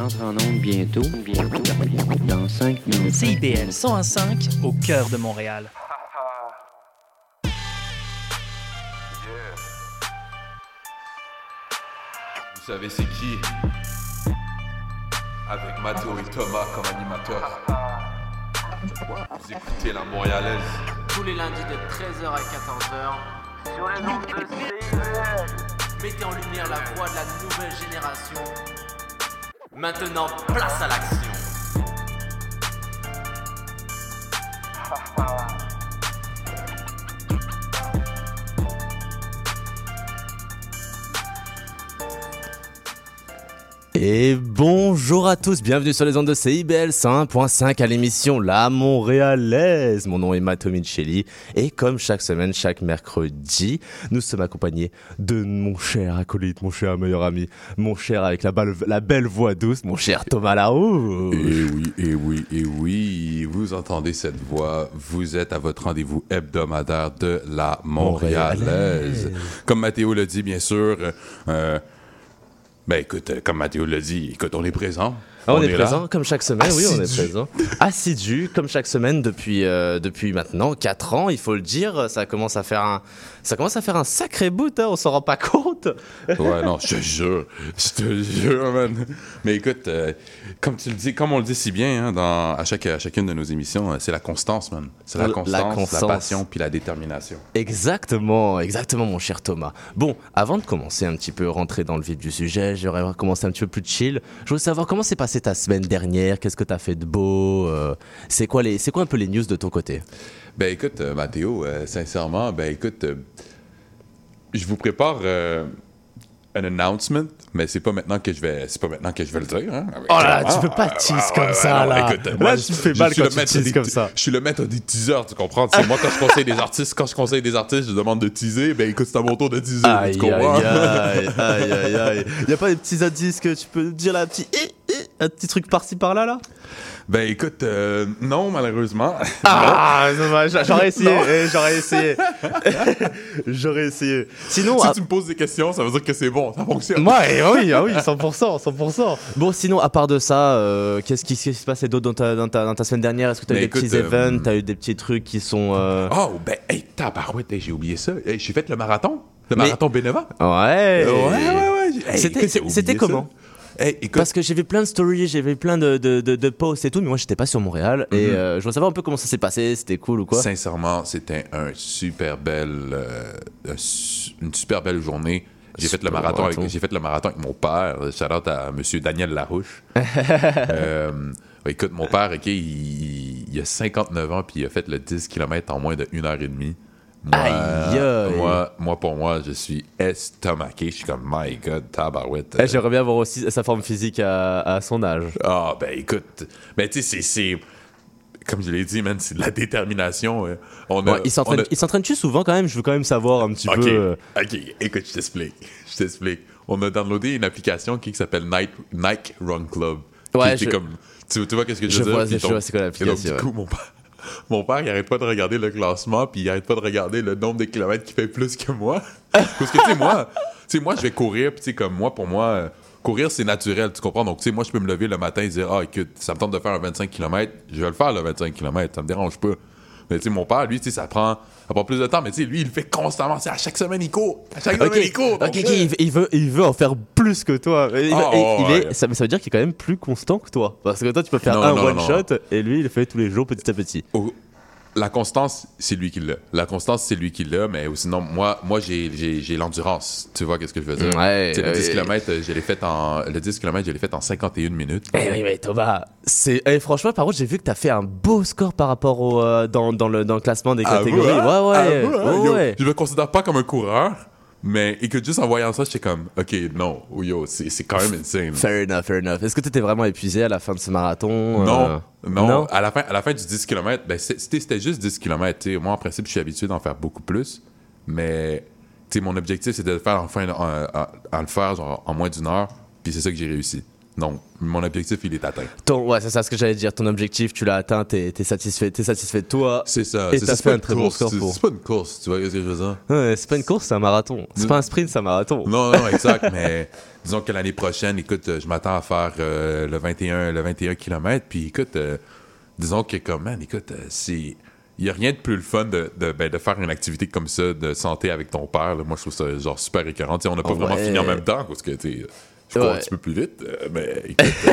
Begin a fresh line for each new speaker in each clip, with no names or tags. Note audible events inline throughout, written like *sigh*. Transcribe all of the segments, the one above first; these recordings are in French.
entre en onde bientôt. Bientôt. Dans 5 minutes.
CIBL 105 au cœur de Montréal.
Vous savez c'est qui? Avec Mathéo et Thomas comme animateurs. Vous écoutez la Montréalaise.
tous les lundis de 13h à 14h sur les ondes de CIBL. Mettez en lumière la voix de la nouvelle génération. Maintenant, place à l'action.
Et bonjour à tous, bienvenue sur les ondes de CIBL 101.5 à l'émission La Montréalaise. Mon nom est Matt Micheli et comme chaque semaine, chaque mercredi, nous sommes accompagnés de mon cher acolyte, mon cher meilleur ami, mon cher avec la, balle- la belle voix douce, mon cher Thomas Larue.
Et oui, et oui, et oui, vous entendez cette voix, vous êtes à votre rendez-vous hebdomadaire de la Montréalaise.
Montréalaise.
Comme Mathéo l'a dit, bien sûr, euh, ben écoute, euh, comme Mathéo l'a dit, écoute, on est présent.
Ah, on, est, présent comme chaque semaine, oui, on est
Assidu.
présent. Assidu comme chaque semaine depuis euh, depuis maintenant 4 ans, il faut le dire, ça commence à faire un ça commence à faire un sacré bout, hein, on s'en rend pas compte.
Ouais, non, je te jure. Je te jure, man. Mais écoute, euh, comme tu le dis, comme on le dit si bien hein, dans, à, chaque, à chacune de nos émissions, euh, c'est la constance, man. C'est la
La
constance, la, passion puis la détermination.
Exactement, exactement mon cher Thomas. Bon, avant de commencer un petit peu rentrer dans le vif du sujet, j'aurais commencé un petit peu plus chill. Je voulais savoir comment s'est passée ta semaine dernière, qu'est-ce que t'as fait de beau, euh, c'est quoi les c'est quoi un peu les news de ton côté?
Ben écoute, euh, Mathéo, euh, sincèrement, ben écoute, euh, je vous prépare euh, un announcement, mais c'est pas maintenant que je vais, c'est pas maintenant que je vais le dire. Hein,
Oh là tu peux pas
Ah,
tease comme ça, là.
écoute,
Là,
moi,
tu
je-
me fais mal quand tu teases comme ça.
Je suis le maître des teasers, tu comprends? C'est moi quand je conseille des artistes, quand je conseille des artistes, je demande de teaser, ben écoute, c'est à mon tour de teaser, tu comprends?
aïe, *laughs* aïe, aïe, aïe. Y a pas des petits indices que tu peux dire là, un petit, hi, hi, un petit truc par-ci par-là, là?
Ben écoute, euh, non, malheureusement. *laughs*
Ah, dommage, *laughs* j'aurais essayé, eh, j'aurais *laughs* essayé. j'aurais essayé. Sinon,
si
à-
tu me poses des questions, ça veut dire que c'est bon, ça fonctionne.
Ouais, oui, ah oui, 100%, 100%. Bon, sinon, à part de ça, euh, qu'est-ce qui, qu'est-ce qui se passait d'autre dans ta, dans, ta, dans ta semaine dernière? Est-ce que tu as eu
Mais
des petits
écoute, euh,
events? T'as eu des petits trucs qui sont. euh,
Oh, ben, hey, tabarouette, hey, j'ai oublié ça. Hey, j'ai fait le marathon. Le
Mais-
marathon Bénéva.
Ouais.
Ouais, ouais, ouais. Hey,
C'était-
écoute,
c'était
ça. Hey, écoute,
Parce que j'ai vu plein de stories, j'ai vu plein de, de, de, de posts et tout, mais moi j'étais pas sur Montréal et
Mhm.
euh, je veux savoir un peu comment ça s'est passé, c'était cool ou quoi
sincèrement, c'était un super belle, euh, une super belle journée. J'ai fait le marathon avec, j'ai fait le marathon avec mon père. Shout out à Monsieur Daniel Larouche. *laughs* Euh, écoute, mon père, ok, il, il a 59 ans puis il a fait le 10 km en moins de 1 heure et demie. Moi,
Aïe,
moi, moi, pour moi, je suis estomaqué. Je suis comme, my God, tabarouette.
Eh, J'aimerais bien voir aussi sa forme physique à, à son âge.
Ah, ben écoute, ben tu sais, c'est-. Comme je l'ai dit, man, c'est de la détermination. euh. On
Ouais, il
a-
s'entraîne-tu souvent quand même? Je veux quand même savoir un petit peu. euh,
ok, écoute, je t'explique. Je t'explique. On a downloadé une application qui s'appelle Nike, Nike Run Club.
Ouais,
Qui
je-
comme. Tu, tu vois qu'est-ce que je
Je
veux
vois,
dire?
je
Puis
vois c'est quoi l'application,
du coup, mon père, mon père, il arrête pas de regarder le classement, puis il arrête pas de regarder le nombre de kilomètres qu'il fait plus que moi. *laughs* Parce que, tu sais, moi, tu moi, je vais courir, puis tu sais, comme moi, pour moi, courir, c'est naturel, tu comprends? Donc, tu sais, moi, je peux me lever le matin et dire, ah, écoute, ça me tente de faire un 25 km, je vais le faire, le 25 km, ça me dérange pas. Mais tu sais, mon père, lui, tu sais, ça prend, ça prend plus de temps, mais tu sais, lui, il le fait constamment. À chaque semaine, il court. À chaque
Ok,
semaine, il court.
ok,
donc,
ok,
là-
il, veut- il veut, il veut en faire plus que toi. Il,
Ah,
il-
ouais,
est,
ouais.
ça, mais ça veut dire qu'il est quand même plus constant que toi. Parce que toi, tu peux faire
Non,
un
non,
one
non.
shot et lui, il le fait tous les jours petit à petit.
La constance, c'est lui qui l'a. La constance, c'est lui qui l'a, mais sinon, moi, moi j'ai, l'endurance. Tu vois qu'est-ce que je veux dire?
Ouais,
Tu le
ouais.
10 km, je l'ai fait en, le 10 km, je l'ai fait en 51 minutes.
Eh oui, mais Thomas, c'est eh, franchement, par contre, j'ai vu que t'as fait un beau score par rapport au euh, dans, dans le dans le classement des
Ah,
catégories.
hein?
Ouais, ouais,
Ah,
ouais,
Yo,
ouais.
Je me considère pas comme un coureur, mais écoute, juste en voyant ça, j'étais comme, OK, non, yo, c'est, quand même insane.
Fair enough, fair enough. Est-ce que t'étais vraiment épuisé à la fin de ce marathon
Non,
euh,
non, À, la fin, à la fin du 10 km, ben, c'était, juste 10 km. Moi, en principe, je suis habitué d'en faire beaucoup plus. Mais tu mon objectif, c'était de le faire en, fin, en, en- en le faire genre, en moins d'une heure. Puis c'est ça que j'ai réussi. Non, mon objectif, il est atteint.
Ton, ouais, c'est ça ce que j'allais dire. Ton objectif, tu l'as atteint, t'es es satisfait, t'es satisfait de toi.
C'est ça.
Et
c'est
t'as
ça, c'est
fait un bon
course,
score
c'est-
pour-
C'est pas une course, tu vois ce que je veux dire?
Ouais, c'est pas une course, c'est un marathon. C'est pas un sprint, c'est un marathon.
Non, non, exact, mais disons que l'année prochaine, écoute, je m'attends à faire euh, le 21 le 21 km, puis écoute, euh, disons que comme, man, écoute, euh, c'est... Il n'y a rien de plus le fun de, de, ben, de faire une activité comme ça, de santé avec ton père. là. Moi, je trouve ça genre super écœurant. On n'a pas
Oh,
vraiment
ouais.
fini en même temps, parce que, je cours un
Ouais.
petit peu plus vite, euh, mais écoute... euh,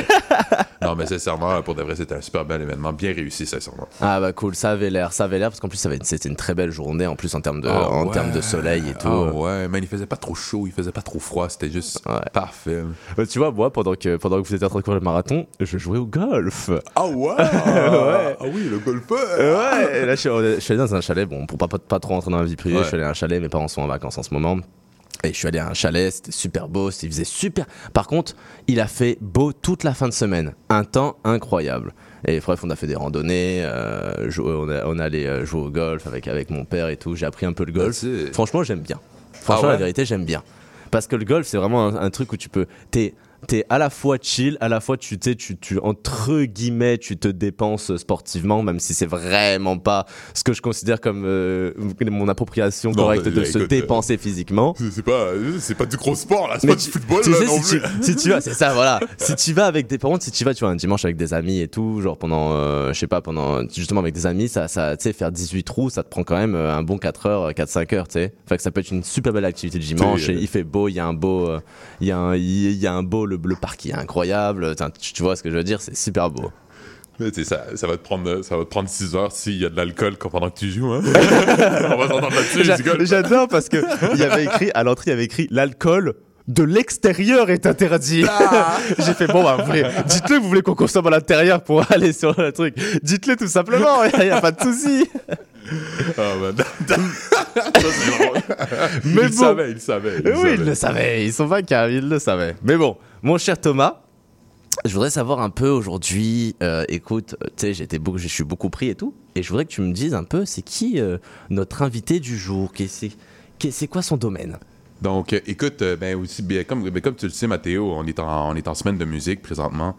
*laughs* non, mais sincèrement, pour de vrai, c'était un super bel événement, bien réussi, sincèrement.
Ah bah cool, ça avait l'air, ça avait l'air parce qu'en plus ça avait- c'était une très belle journée en plus en termes de,
Ah,
en
ouais.
termes de soleil et tout.
Ah ouais, man, il faisait pas trop chaud, il faisait pas trop froid, c'était juste
Ouais.
parfait.
Euh, tu vois, moi pendant que pendant que vous étiez en train de courir le marathon, je jouais au golf.
Ah ouais! *laughs* Ah oui, le golfeur!
Ouais, et là je suis, allé dans un chalet, bon pour pas, pas, pas trop rentrer dans la vie privée, je suis allé à un chalet, mes parents sont en vacances en ce moment. Et je suis allé à un chalet, c'était super beau, il faisait super. Par contre, il a fait beau toute la fin de semaine, un temps incroyable. Et bref, on a fait des randonnées, euh, jouer- on, a- on allait euh, jouer au golf avec, avec mon père et tout. J'ai appris un peu le golf.
It.
Franchement, j'aime bien. Franchement,
Ah ouais?
la vérité, j'aime bien. Parce que le golf, c'est vraiment un, un truc où tu peux. T'es t'es à la fois chill, à la fois tu sais, tu, tu entre guillemets, tu te dépenses sportivement, même si c'est vraiment pas ce que je considère comme euh, mon appropriation correcte de se
écoute,
dépenser physiquement.
C'est pas, c'est pas du gros sport, là. C'est pas du football,
tu
là,
sais,
non
si,
plus.
tu, si tu vas, c'est ça, voilà. *laughs* si tu vas avec des, par contre, si tu vas, tu vois, un dimanche avec des amis et tout, genre pendant, euh, je sais pas, pendant, justement avec des amis, ça, ça, tu sais, faire 18 trous, ça te prend quand même euh, un bon 4 heures, 4-5 heures, tu sais. Fait que ça peut être une super belle activité le dimanche. Et il fait beau, il y a un beau, euh, il y a un, il y a un beau, le, le parc il est incroyable. Tu, tu vois ce que je veux dire, c'est super beau.
Ça, ça, va te prendre, ça va te prendre 6 heures s'il y a de l'alcool pendant que tu joues, hein. *laughs* On va s'entendre là-dessus.
J'adore parce que il y avait écrit, à l'entrée, il y avait écrit l'alcool. De l'extérieur est interdit. *laughs* J'ai fait bon, bah, dites-le, vous voulez qu'on consomme à l'intérieur pour *laughs* aller sur le truc. Dites-le tout simplement, il n'y a, pas de souci.
Ah, drôle.
Mais
il
bon.
le savait, il le savait. il le
oui,
savait.
ils le savaient, ils sont vainqueurs, ils le savaient. Mais bon, mon cher Thomas, je voudrais savoir un peu aujourd'hui, euh, écoute, euh, tu sais, je suis beaucoup pris et tout, et je voudrais que tu me dises un peu, c'est qui euh, notre invité du jour? C'est quoi son domaine?
Donc, euh, écoute, euh, ben aussi, comme, ben, comme tu le sais, Mathéo, on est en, on est en semaine de musique présentement.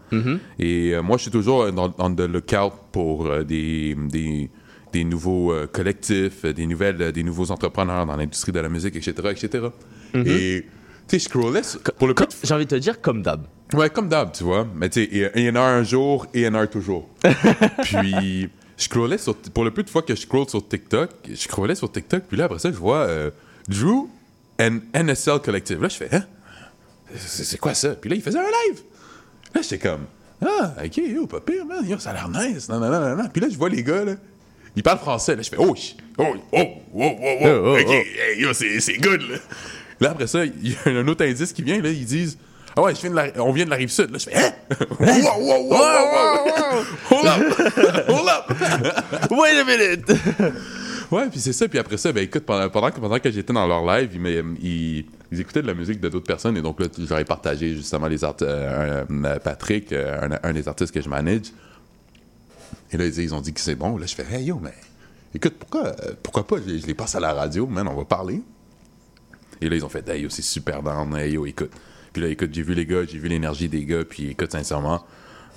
Et euh, moi, je suis toujours dans, the lookout pour des, des, des nouveaux collectifs, des, nouvelles, des nouveaux entrepreneurs dans l'industrie de la musique, etc., etc. Et, tu sais, je scrollais sur- pour le de
J'ai envie de te dire comme d'hab.
Ouais, comme d'hab, tu vois. Mais tu sais, il y- en a un jour et il y en a un toujours. *laughs* puis, je scrollais sur. Pour le peu de fois que je scroll sur TikTok, je scrollais sur TikTok, puis là, après ça, je vois euh, Drew and NSL Collective. Là, je fais, hein? C'est quoi ça? Puis là, il faisait un live. Là, j'étais comme, ah, ok, yo, pas pire, man. Yo, ça a l'air nice. Non, non, non, non. Puis là, je vois les gars, là. Ils parlent français. Là, je fais, oh, oh, oh, oh, oh, oh,
Oh, oh,
ok,
oh.
hey, yo, c'est good, là. Là, après ça, il y a un autre indice qui vient, là, ils disent, ah ouais, je viens de la- on vient de la rive sud. Là, je fais, hein? wow, wow, wow, wow. *laughs* Hold up! *laughs* Hold up! *laughs*
Wait a minute
Ouais, puis c'est ça. Puis après ça, ben écoute, pendant, pendant que, pendant que j'étais dans leur live, ils, me- ils, ils écoutaient de la musique de d'autres personnes. Et donc là, ai partagé justement les art euh, un- euh, Patrick, euh, un, un des artistes que je manage. Et là, ils, ils ont dit que c'est bon. Là, je fais, hey yo, mais écoute, pourquoi, pourquoi pas, je, je les passe à la radio, man, on va parler. Et là, ils ont fait, hey yo, c'est super down, hey yo, écoute. Puis là, écoute, j'ai vu les gars, j'ai vu l'énergie des gars, puis écoute, sincèrement,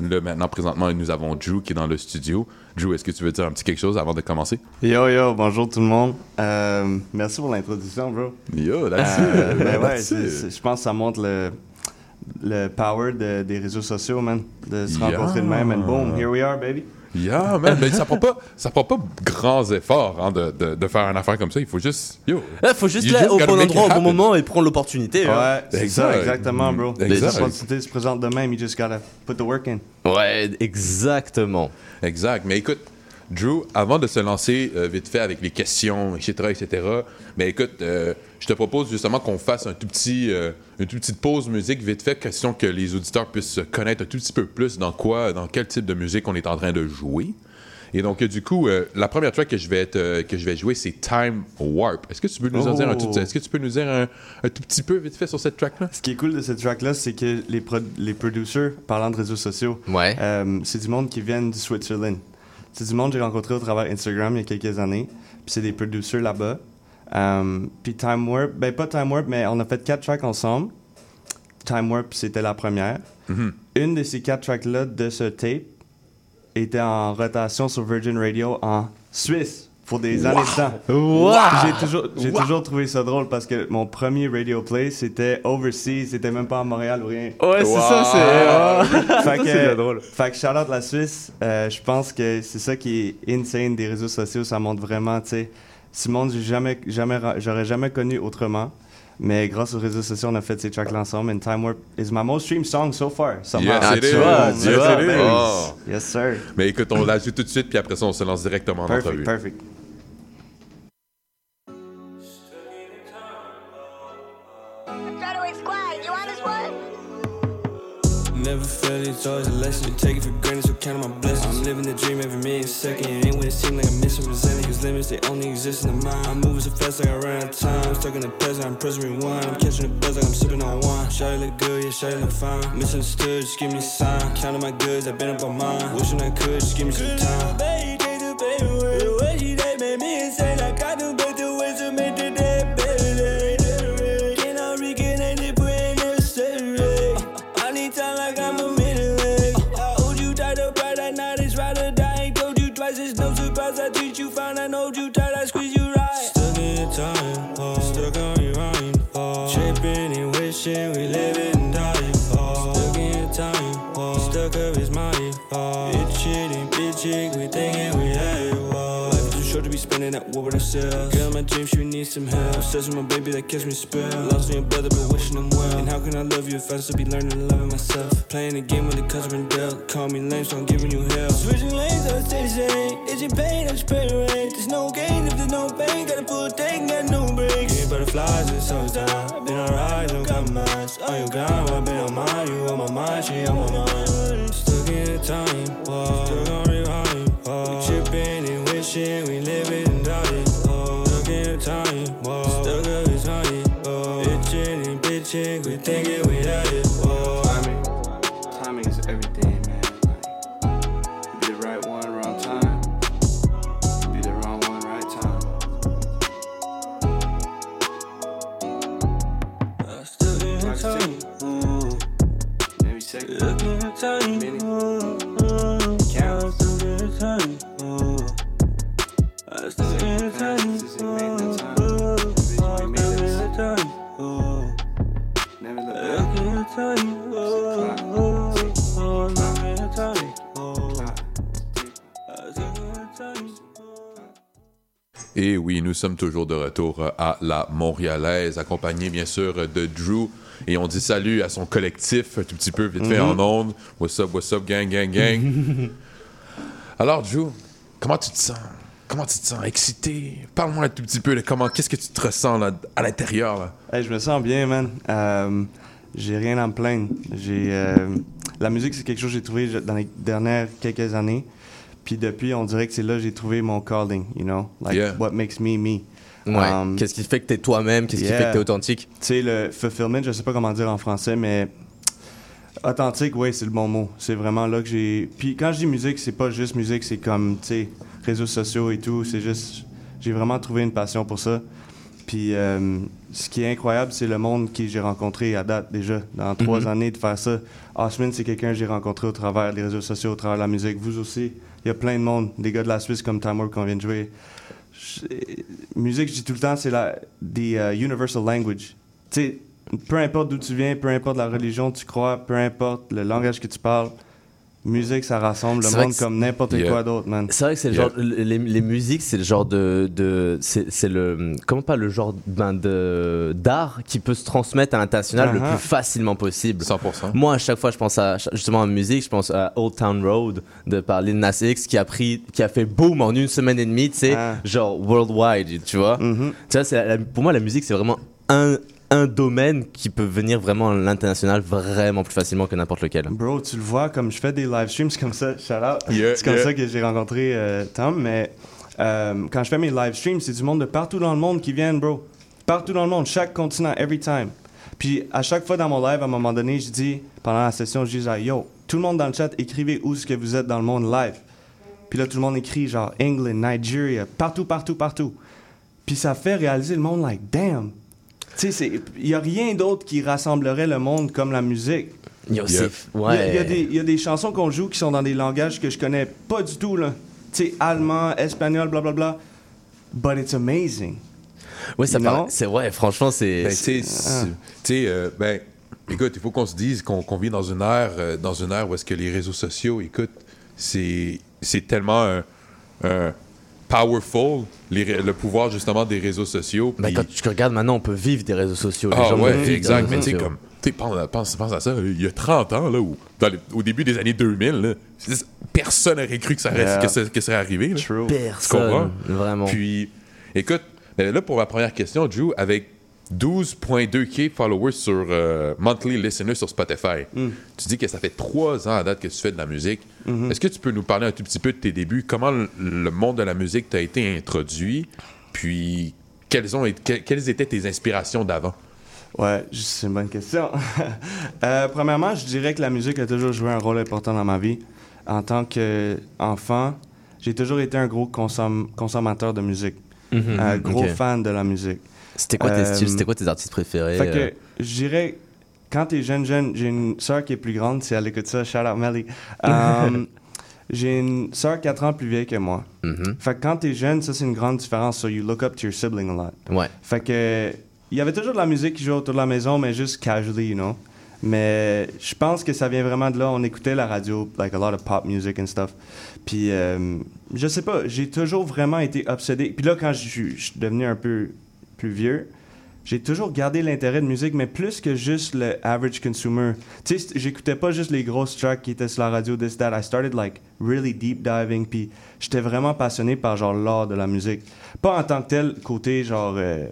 là, maintenant, présentement, nous avons Drew qui est dans le studio. Drew, est-ce que tu veux dire un petit quelque chose avant de commencer?
Yo yo, bonjour tout le monde. Euh, merci pour l'introduction, bro.
Yo, that's
Euh, ben ouais, je pense que ça montre le, le power de- des réseaux sociaux, man. De se
Yeah.
rencontrer de même, and boom, here we are, baby.
Yeah, man, mais ça prend pas, ça prend pas grands efforts hein, de, de, de faire une affaire comme ça. Il faut juste, yo.
Il faut juste
You
aller au bon endroit au
it
bon moment et prendre l'opportunité. hein.
Ouais, c'est ça, exactement, bro.
Mm,
Les
exact.
opportunités se présentent de même, you just gotta put the work in.
Ouais, exactement.
Exact. Mais écoute, Drew, avant de se lancer euh, vite fait avec les questions, etc., etc., mais écoute, euh, je te propose justement qu'on fasse un tout petit, euh, une toute petite pause musique vite fait, question que les auditeurs puissent se connaître un tout petit peu plus dans quoi, dans quel type de musique on est en train de jouer. Et donc, du coup, euh, la première track que je vais, te- que je vais jouer, c'est Time Warp. Est-ce que tu peux nous en dire un tout,
Oh.
est-ce que tu peux nous dire un, un tout petit peu vite fait sur cette track-là?
Ce qui est cool de cette track-là, c'est que les, pro- les producers, parlant de réseaux sociaux,
Ouais.
Euh, c'est du monde qui vient du Switzerland. C'est du monde que j'ai rencontré au travers Instagram il y a quelques années. Puis c'est des producers là-bas. Euh, puis Time Warp, ben pas Time Warp, mais on a fait quatre tracks ensemble. Time Warp, c'était la première.
Mhm.
Une de ces quatre tracks-là de ce tape était en rotation sur Virgin Radio en Suisse pour des années de temps.
Wow!
J'ai toujours, j'ai toujours trouvé ça drôle parce que mon premier radio play c'était overseas, c'était même pas à Montréal ou rien.
Ouais, c'est
Wow.
ça, c'est.
fait que,
c'est drôle.
Fait que out la Suisse, euh, je pense que c'est ça qui est insane des réseaux sociaux, ça montre vraiment, tu sais, ce monde j'ai jamais, jamais, ra- j'aurais jamais connu autrement. Mais grâce aux réseaux sociaux, on a fait ces tracks ensemble. And Time Warp is my most streamed song so far. somehow.
Yes, it is. Yes, it
ben
is.
Yes, sir.
Mais écoute, on la joue tout de suite, puis après ça, on se lance directement en
Perfect,
entrevue.
perfect.
Frederick
Never felt it's always a lesson. Take it for granted, so count on my blessings. I'm living the dream every minute second. It ain't what it seems like I'm misrepresenting. Cause limits, they only exist in the mind. I'm moving so fast, like I ran out of time. Stuck in the past, I'm pressing rewind. I'm catching the buzz, like I'm sipping on wine. Shawty look good, yeah, shawty look fine. Misunderstood, just give me a sign. Counting my goods, I've been up on mine. Wishing I could, just give me some time. I need time like I'm a minute Hold you tight up right at night, it's ride or die. Ain't told you twice, it's no surprise. I treat you fine, I know you tight, I squeeze you right. Stuck in time, oh, stuck on your mind, oh. Tripping and wishing we live and die, oh. Stuck in time, oh, stuck up is my fault. Bitch, it ain't bitch, it, we thinking we had, oh. Life too short to be spending that war with ourselves. Dreams, she need some help. Obsessed with my baby that catch me spell. Lost me a brother, but wishing him well. And how can I love you if I still be learning love myself? Playing the game with the customer dealt. Call me lame, so I'm giving you hell. Switching lanes, I stay the same. Itching pain, I just pray the rain. There's no gain if there's no pain. Got a full tank, got no brakes. Yeah, butterflies, it's so time. Been alright, no compromise. On oh, your ground, I've been on mine. You on my mind, she on my mind. Stuck in a time, whoa. Stuck on rewind, whoa. We tripping and wishing we it it, Bitching and bitching, we thinking we had it,
Et oui, nous sommes toujours de retour à la Montréalaise, accompagné bien sûr de Drew. Et on dit salut à son collectif, un tout petit peu vite fait en ondes. What's up, what's up, gang, gang, gang? *laughs* Alors, Drew, comment tu te sens? Comment tu te sens? Excité? Parle-moi un tout petit peu de comment, qu'est-ce que tu te ressens là, à l'intérieur?
Hey, je me sens bien, man. Euh, j'ai rien à me plaindre. J'ai euh, la musique, c'est quelque chose que j'ai trouvé dans les dernières quelques années. Puis depuis, on dirait que c'est là que j'ai trouvé mon calling, you know, like
Yeah.
what makes me me.
Ouais.
Um,
Qu'est-ce qui fait que t'es toi-même? Qu'est-ce qui fait que t'es authentique?
Tu sais, le fulfillment, je sais pas comment dire en français, mais authentique, oui, c'est le bon mot. C'est vraiment là que j'ai. Puis quand je dis musique, c'est pas juste musique, c'est comme, tu sais, réseaux sociaux et tout. C'est juste. J'ai vraiment trouvé une passion pour ça. Puis euh, ce qui est incroyable, c'est le monde que j'ai rencontré à date déjà, dans trois
Mhm.
années de faire ça. Osman, c'est quelqu'un que j'ai rencontré au travers des réseaux sociaux, au travers de la musique. Vous aussi, il y a plein de monde, des gars de la Suisse comme Warp qu'on vient de jouer. Musique, je dis tout le temps, c'est la the uh, universal language. Tu peu importe d'où tu viens, peu importe la religion que tu crois, peu importe le langage que tu parles, musique, ça rassemble le monde comme n'importe
Yeah.
quoi d'autre, man.
C'est vrai que c'est le
Yeah.
genre, les, les musiques, c'est le genre de, de c'est c'est le, comment pas le genre ben, de d'art qui peut se transmettre à l'international le
Uh-huh.
plus facilement possible.
100%.
Moi, à chaque fois, je pense à justement à musique, je pense à Old Town Road de par Lil Nas X qui a pris, qui a fait boom en une semaine et demie, tu sais,
Ah.
genre worldwide, tu vois. Tu vois, c'est la- la- pour moi, la musique, c'est vraiment un, un domaine qui peut venir vraiment à l'international vraiment plus facilement que n'importe lequel.
Bro, tu le vois, comme je fais des live streams, c'est comme ça, shout out.
Yeah,
c'est comme
yeah.
ça que j'ai rencontré euh, Tom, mais euh, quand je fais mes live streams, c'est du monde de partout dans le monde qui viennent, bro. Partout dans le monde, chaque continent, every time. Puis à chaque fois dans mon live, à un moment donné, je dis, pendant la session, je dis, genre, yo, tout le monde dans le chat, écrivez où est-ce que vous êtes dans le monde live. Puis là, tout le monde écrit, genre, England, Nigeria, partout, partout, partout. Puis ça fait réaliser le monde, like, damn. Tu sais, il n'y a rien d'autre qui rassemblerait le monde comme la musique.
Yeah.
Il y a- y, a des- il y a des chansons qu'on joue qui sont dans des langages que je connais pas du tout, là. Tu sais, allemand, espagnol, blablabla. But it's amazing.
Ouais, ça C'est ouais, franchement, c'est.
Ben, tu sais, sais, euh, ben, écoute, il faut qu'on se dise qu'on vit dans une ère, euh, dans une ère où est-ce que les réseaux sociaux, écoute, c'est c'est tellement un, un powerful, les le pouvoir justement des réseaux sociaux.
Ben,
puis-
quand tu regardes maintenant, on peut vivre des réseaux sociaux. Les
ah
gens
ouais, exact. Mais tu sais, comme, tu sais, pense, pense, pense à ça, il y a 30 ans, là, où, dans les- au début des années 2000, là, personne n'aurait cru que ça, reste-
Yeah.
que ça, que ça serait arrivé. là.
True.
Personne. Vraiment.
Puis, écoute, ben là, pour ma première question, Drew, avec 12.2K followers sur euh, monthly listeners sur Spotify,
Mm.
tu dis que ça fait trois ans à date que tu fais de la musique.
Mm-hmm.
Est-ce que tu peux nous parler un tout petit peu de tes débuts? Comment le, le monde de la musique t'a été introduit? Puis, quelles, ont, été- que- quelles étaient tes inspirations d'avant?
Ouais, c'est une bonne question. *laughs* Euh, premièrement, je dirais que la musique a toujours joué un rôle important dans ma vie. En tant qu'enfant, j'ai toujours été un gros consomm- consommateur de musique.
Mhm,
un gros
ok.
fan de la musique.
C'était quoi tes
Euh,
styles C'était quoi tes artistes préférés
Fait
euh,
que je dirais, quand t'es jeune, jeune, j'ai une soeur qui est plus grande, si elle écoute ça, shout out Melly. *laughs* Um, j'ai une soeur 4 ans plus vieille que moi.
mhm.
Fait que quand t'es jeune, ça c'est une grande différence. So you look up to your sibling a lot.
Ouais.
Fait que il y avait toujours de la musique qui jouait autour de la maison, mais juste casually, you know. Mais je pense que ça vient vraiment de là. On écoutait la radio, like a lot of pop music and stuff. Puis euh, je sais pas, j'ai toujours vraiment été obsédé. Puis là, quand je suis devenu un peu plus vieux, j'ai toujours gardé l'intérêt de musique, mais plus que juste le average consumer. Tu sais, j'écoutais pas juste les grosses tracks qui étaient sur la radio, this, that. I started like really deep diving, puis j'étais vraiment passionné par genre l'art de la musique. Pas en tant que tel, côté genre euh,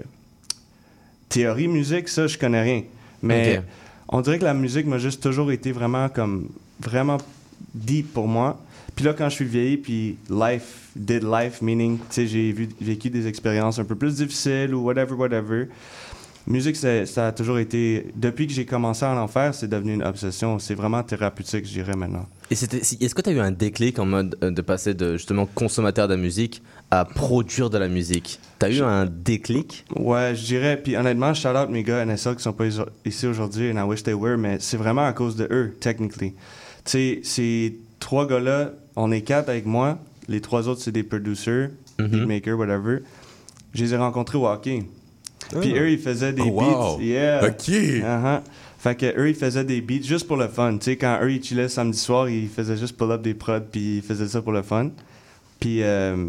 théorie musique, ça, je connais rien. Mais on dirait que la musique m'a juste toujours été vraiment comme, vraiment deep pour moi. Puis là, quand je suis vieilli, puis life did life, meaning, tu sais, j'ai vécu des expériences un peu plus difficiles ou whatever, whatever. Musique, ça a toujours été. Depuis que j'ai commencé à en faire, c'est devenu une obsession. C'est vraiment thérapeutique, je dirais maintenant.
Et est-ce que tu as eu un déclic en mode euh, de passer de justement consommateur de la musique à produire de la musique? Tu as eu un déclic?
Ouais, je dirais. Puis honnêtement, shout out mes gars NSL qui sont pas ici aujourd'hui, and I wish they were, mais c'est vraiment à cause de eux, technically. Tu sais, ces trois gars-là, on est quatre avec moi. Les trois autres, c'est des producers,
Mhm.
beatmakers, whatever. Je les ai rencontrés au hockey. Puis eux, ils faisaient des
Oh, wow.
beats. Yeah.
OK.
Uh-huh. Fait que eux, ils faisaient des beats juste pour le fun. Tu sais, quand eux, ils chillaient samedi soir, ils faisaient juste pull-up des prods, puis ils faisaient ça pour le fun. Puis, euh,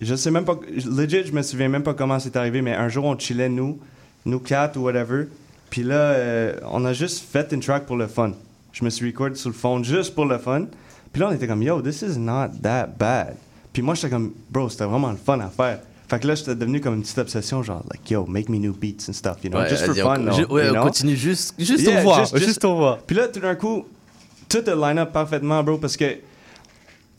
je sais même pas, legit, je me souviens même pas comment c'est arrivé, mais un jour, on chillait, nous, nous quatre ou whatever. Puis là, euh, on a juste fait une track pour le fun. Je me suis record sur le phone juste pour le fun. Puis là, on était comme, yo, this is not that bad. Puis moi, j'étais comme, bro, c'était vraiment le fun à faire. Fait que là, j'étais devenu comme une petite obsession, genre, like, yo, make me new beats and stuff, you know, just for fun,
on, ouais,
you
on continue juste, juste
Yeah,
au voir.
just-
Juste,
just-
au voir.
Puis là, tout d'un coup, tout a line up parfaitement, bro, parce que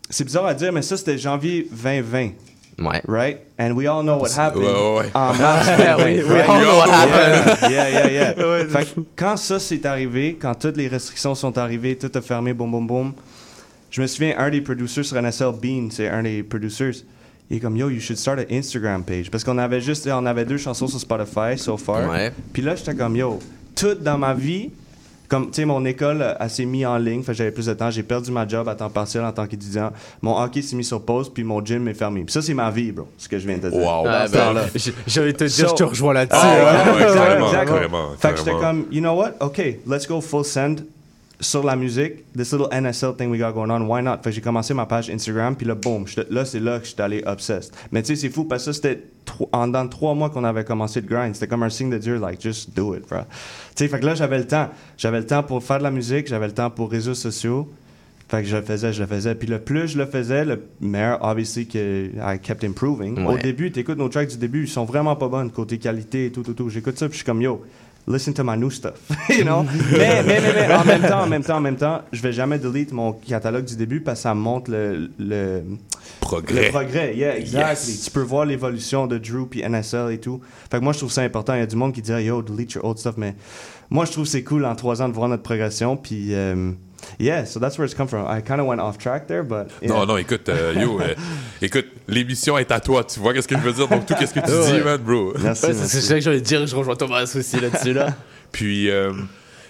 c'est bizarre à dire, mais ça, c'était janvier 2020,
Ouais.
right? And we all know what happened.
Ouais, ouais, ouais.
En mars *laughs*
Yeah,
2020,
we- *laughs* we all know what happened. *laughs*
Yeah, yeah, yeah. yeah. fait que quand ça s'est arrivé, quand toutes les restrictions sont arrivées, tout a fermé, boum, boum, boum, je me souviens, un des producers sur NSL, Bean, c'est un des producers, il est comme, yo, you should start an Instagram page. Parce qu'on avait juste, on avait deux chansons sur Spotify so far.
Ouais.
Puis là, j'étais comme, yo, tout dans ma vie, comme, tu sais, mon école, euh, elle s'est mise en ligne, fait que j'avais plus de temps. J'ai perdu ma job à temps partiel en tant qu'étudiant. Mon hockey s'est mis sur pause, puis mon gym est fermé. Puis ça, c'est ma vie, bro, ce que je viens de te dire.
Wow.
Ah, ben,
temps-là.
j- J'ai envie de te dire,
So-
je te rejoins là-dessus.
Ah, ouais,
hein.
ouais, carrément,
Exactement.
carrément,
Fait que j'étais comme, you know what? OK, let's go full send sur la musique. This little NSL thing we got going on, why not? Fait que j'ai commencé ma page Instagram, puis là, boom, là, c'est là que j'étais allé obsessed. Mais tu sais, c'est fou, parce que ça, c'était en dans trois mois qu'on avait commencé le grind. C'était comme un signe de Dieu, like, just do it, bro. Tu sais, fait que là, j'avais le temps. J'avais le temps pour faire de la musique, j'avais le temps pour réseaux sociaux. Fait que je le faisais, je le faisais. Puis le plus je le faisais, le meilleur, obviously, que I kept improving. Au début, t'écoutes nos tracks du début, ils sont vraiment pas bonnes côté qualité et tout, tout, tout. J'écoute ça, puis je suis comme, yo, listen to my new stuff, *laughs* you know? mais, mais, mais, mais, en même temps, en même temps, en même temps, je vais jamais delete mon catalogue du début parce que ça montre le, le,
Progrès.
le progrès. Yeah, exactly.
Yes.
Tu peux voir l'évolution de Drew puis NSL et tout. Fait que moi, je trouve ça important. Il y a du monde qui dirait, yo, delete your old stuff, mais moi, je trouve c'est cool en trois ans de voir notre progression, puis... euh, Yeah, so that's where it's come from. I kind of went off track there, but yeah.
Non, non, écoute, euh, yo, *laughs* euh, écoute, l'émission est à toi, tu vois qu'est-ce que je veux dire? Donc, tout qu'est-ce que tu dis, man, bro?
Merci,
Ouais, c'est ça que j'allais dire, je rejoins Thomas aussi là-dessus. Là. *laughs*
Puis, euh,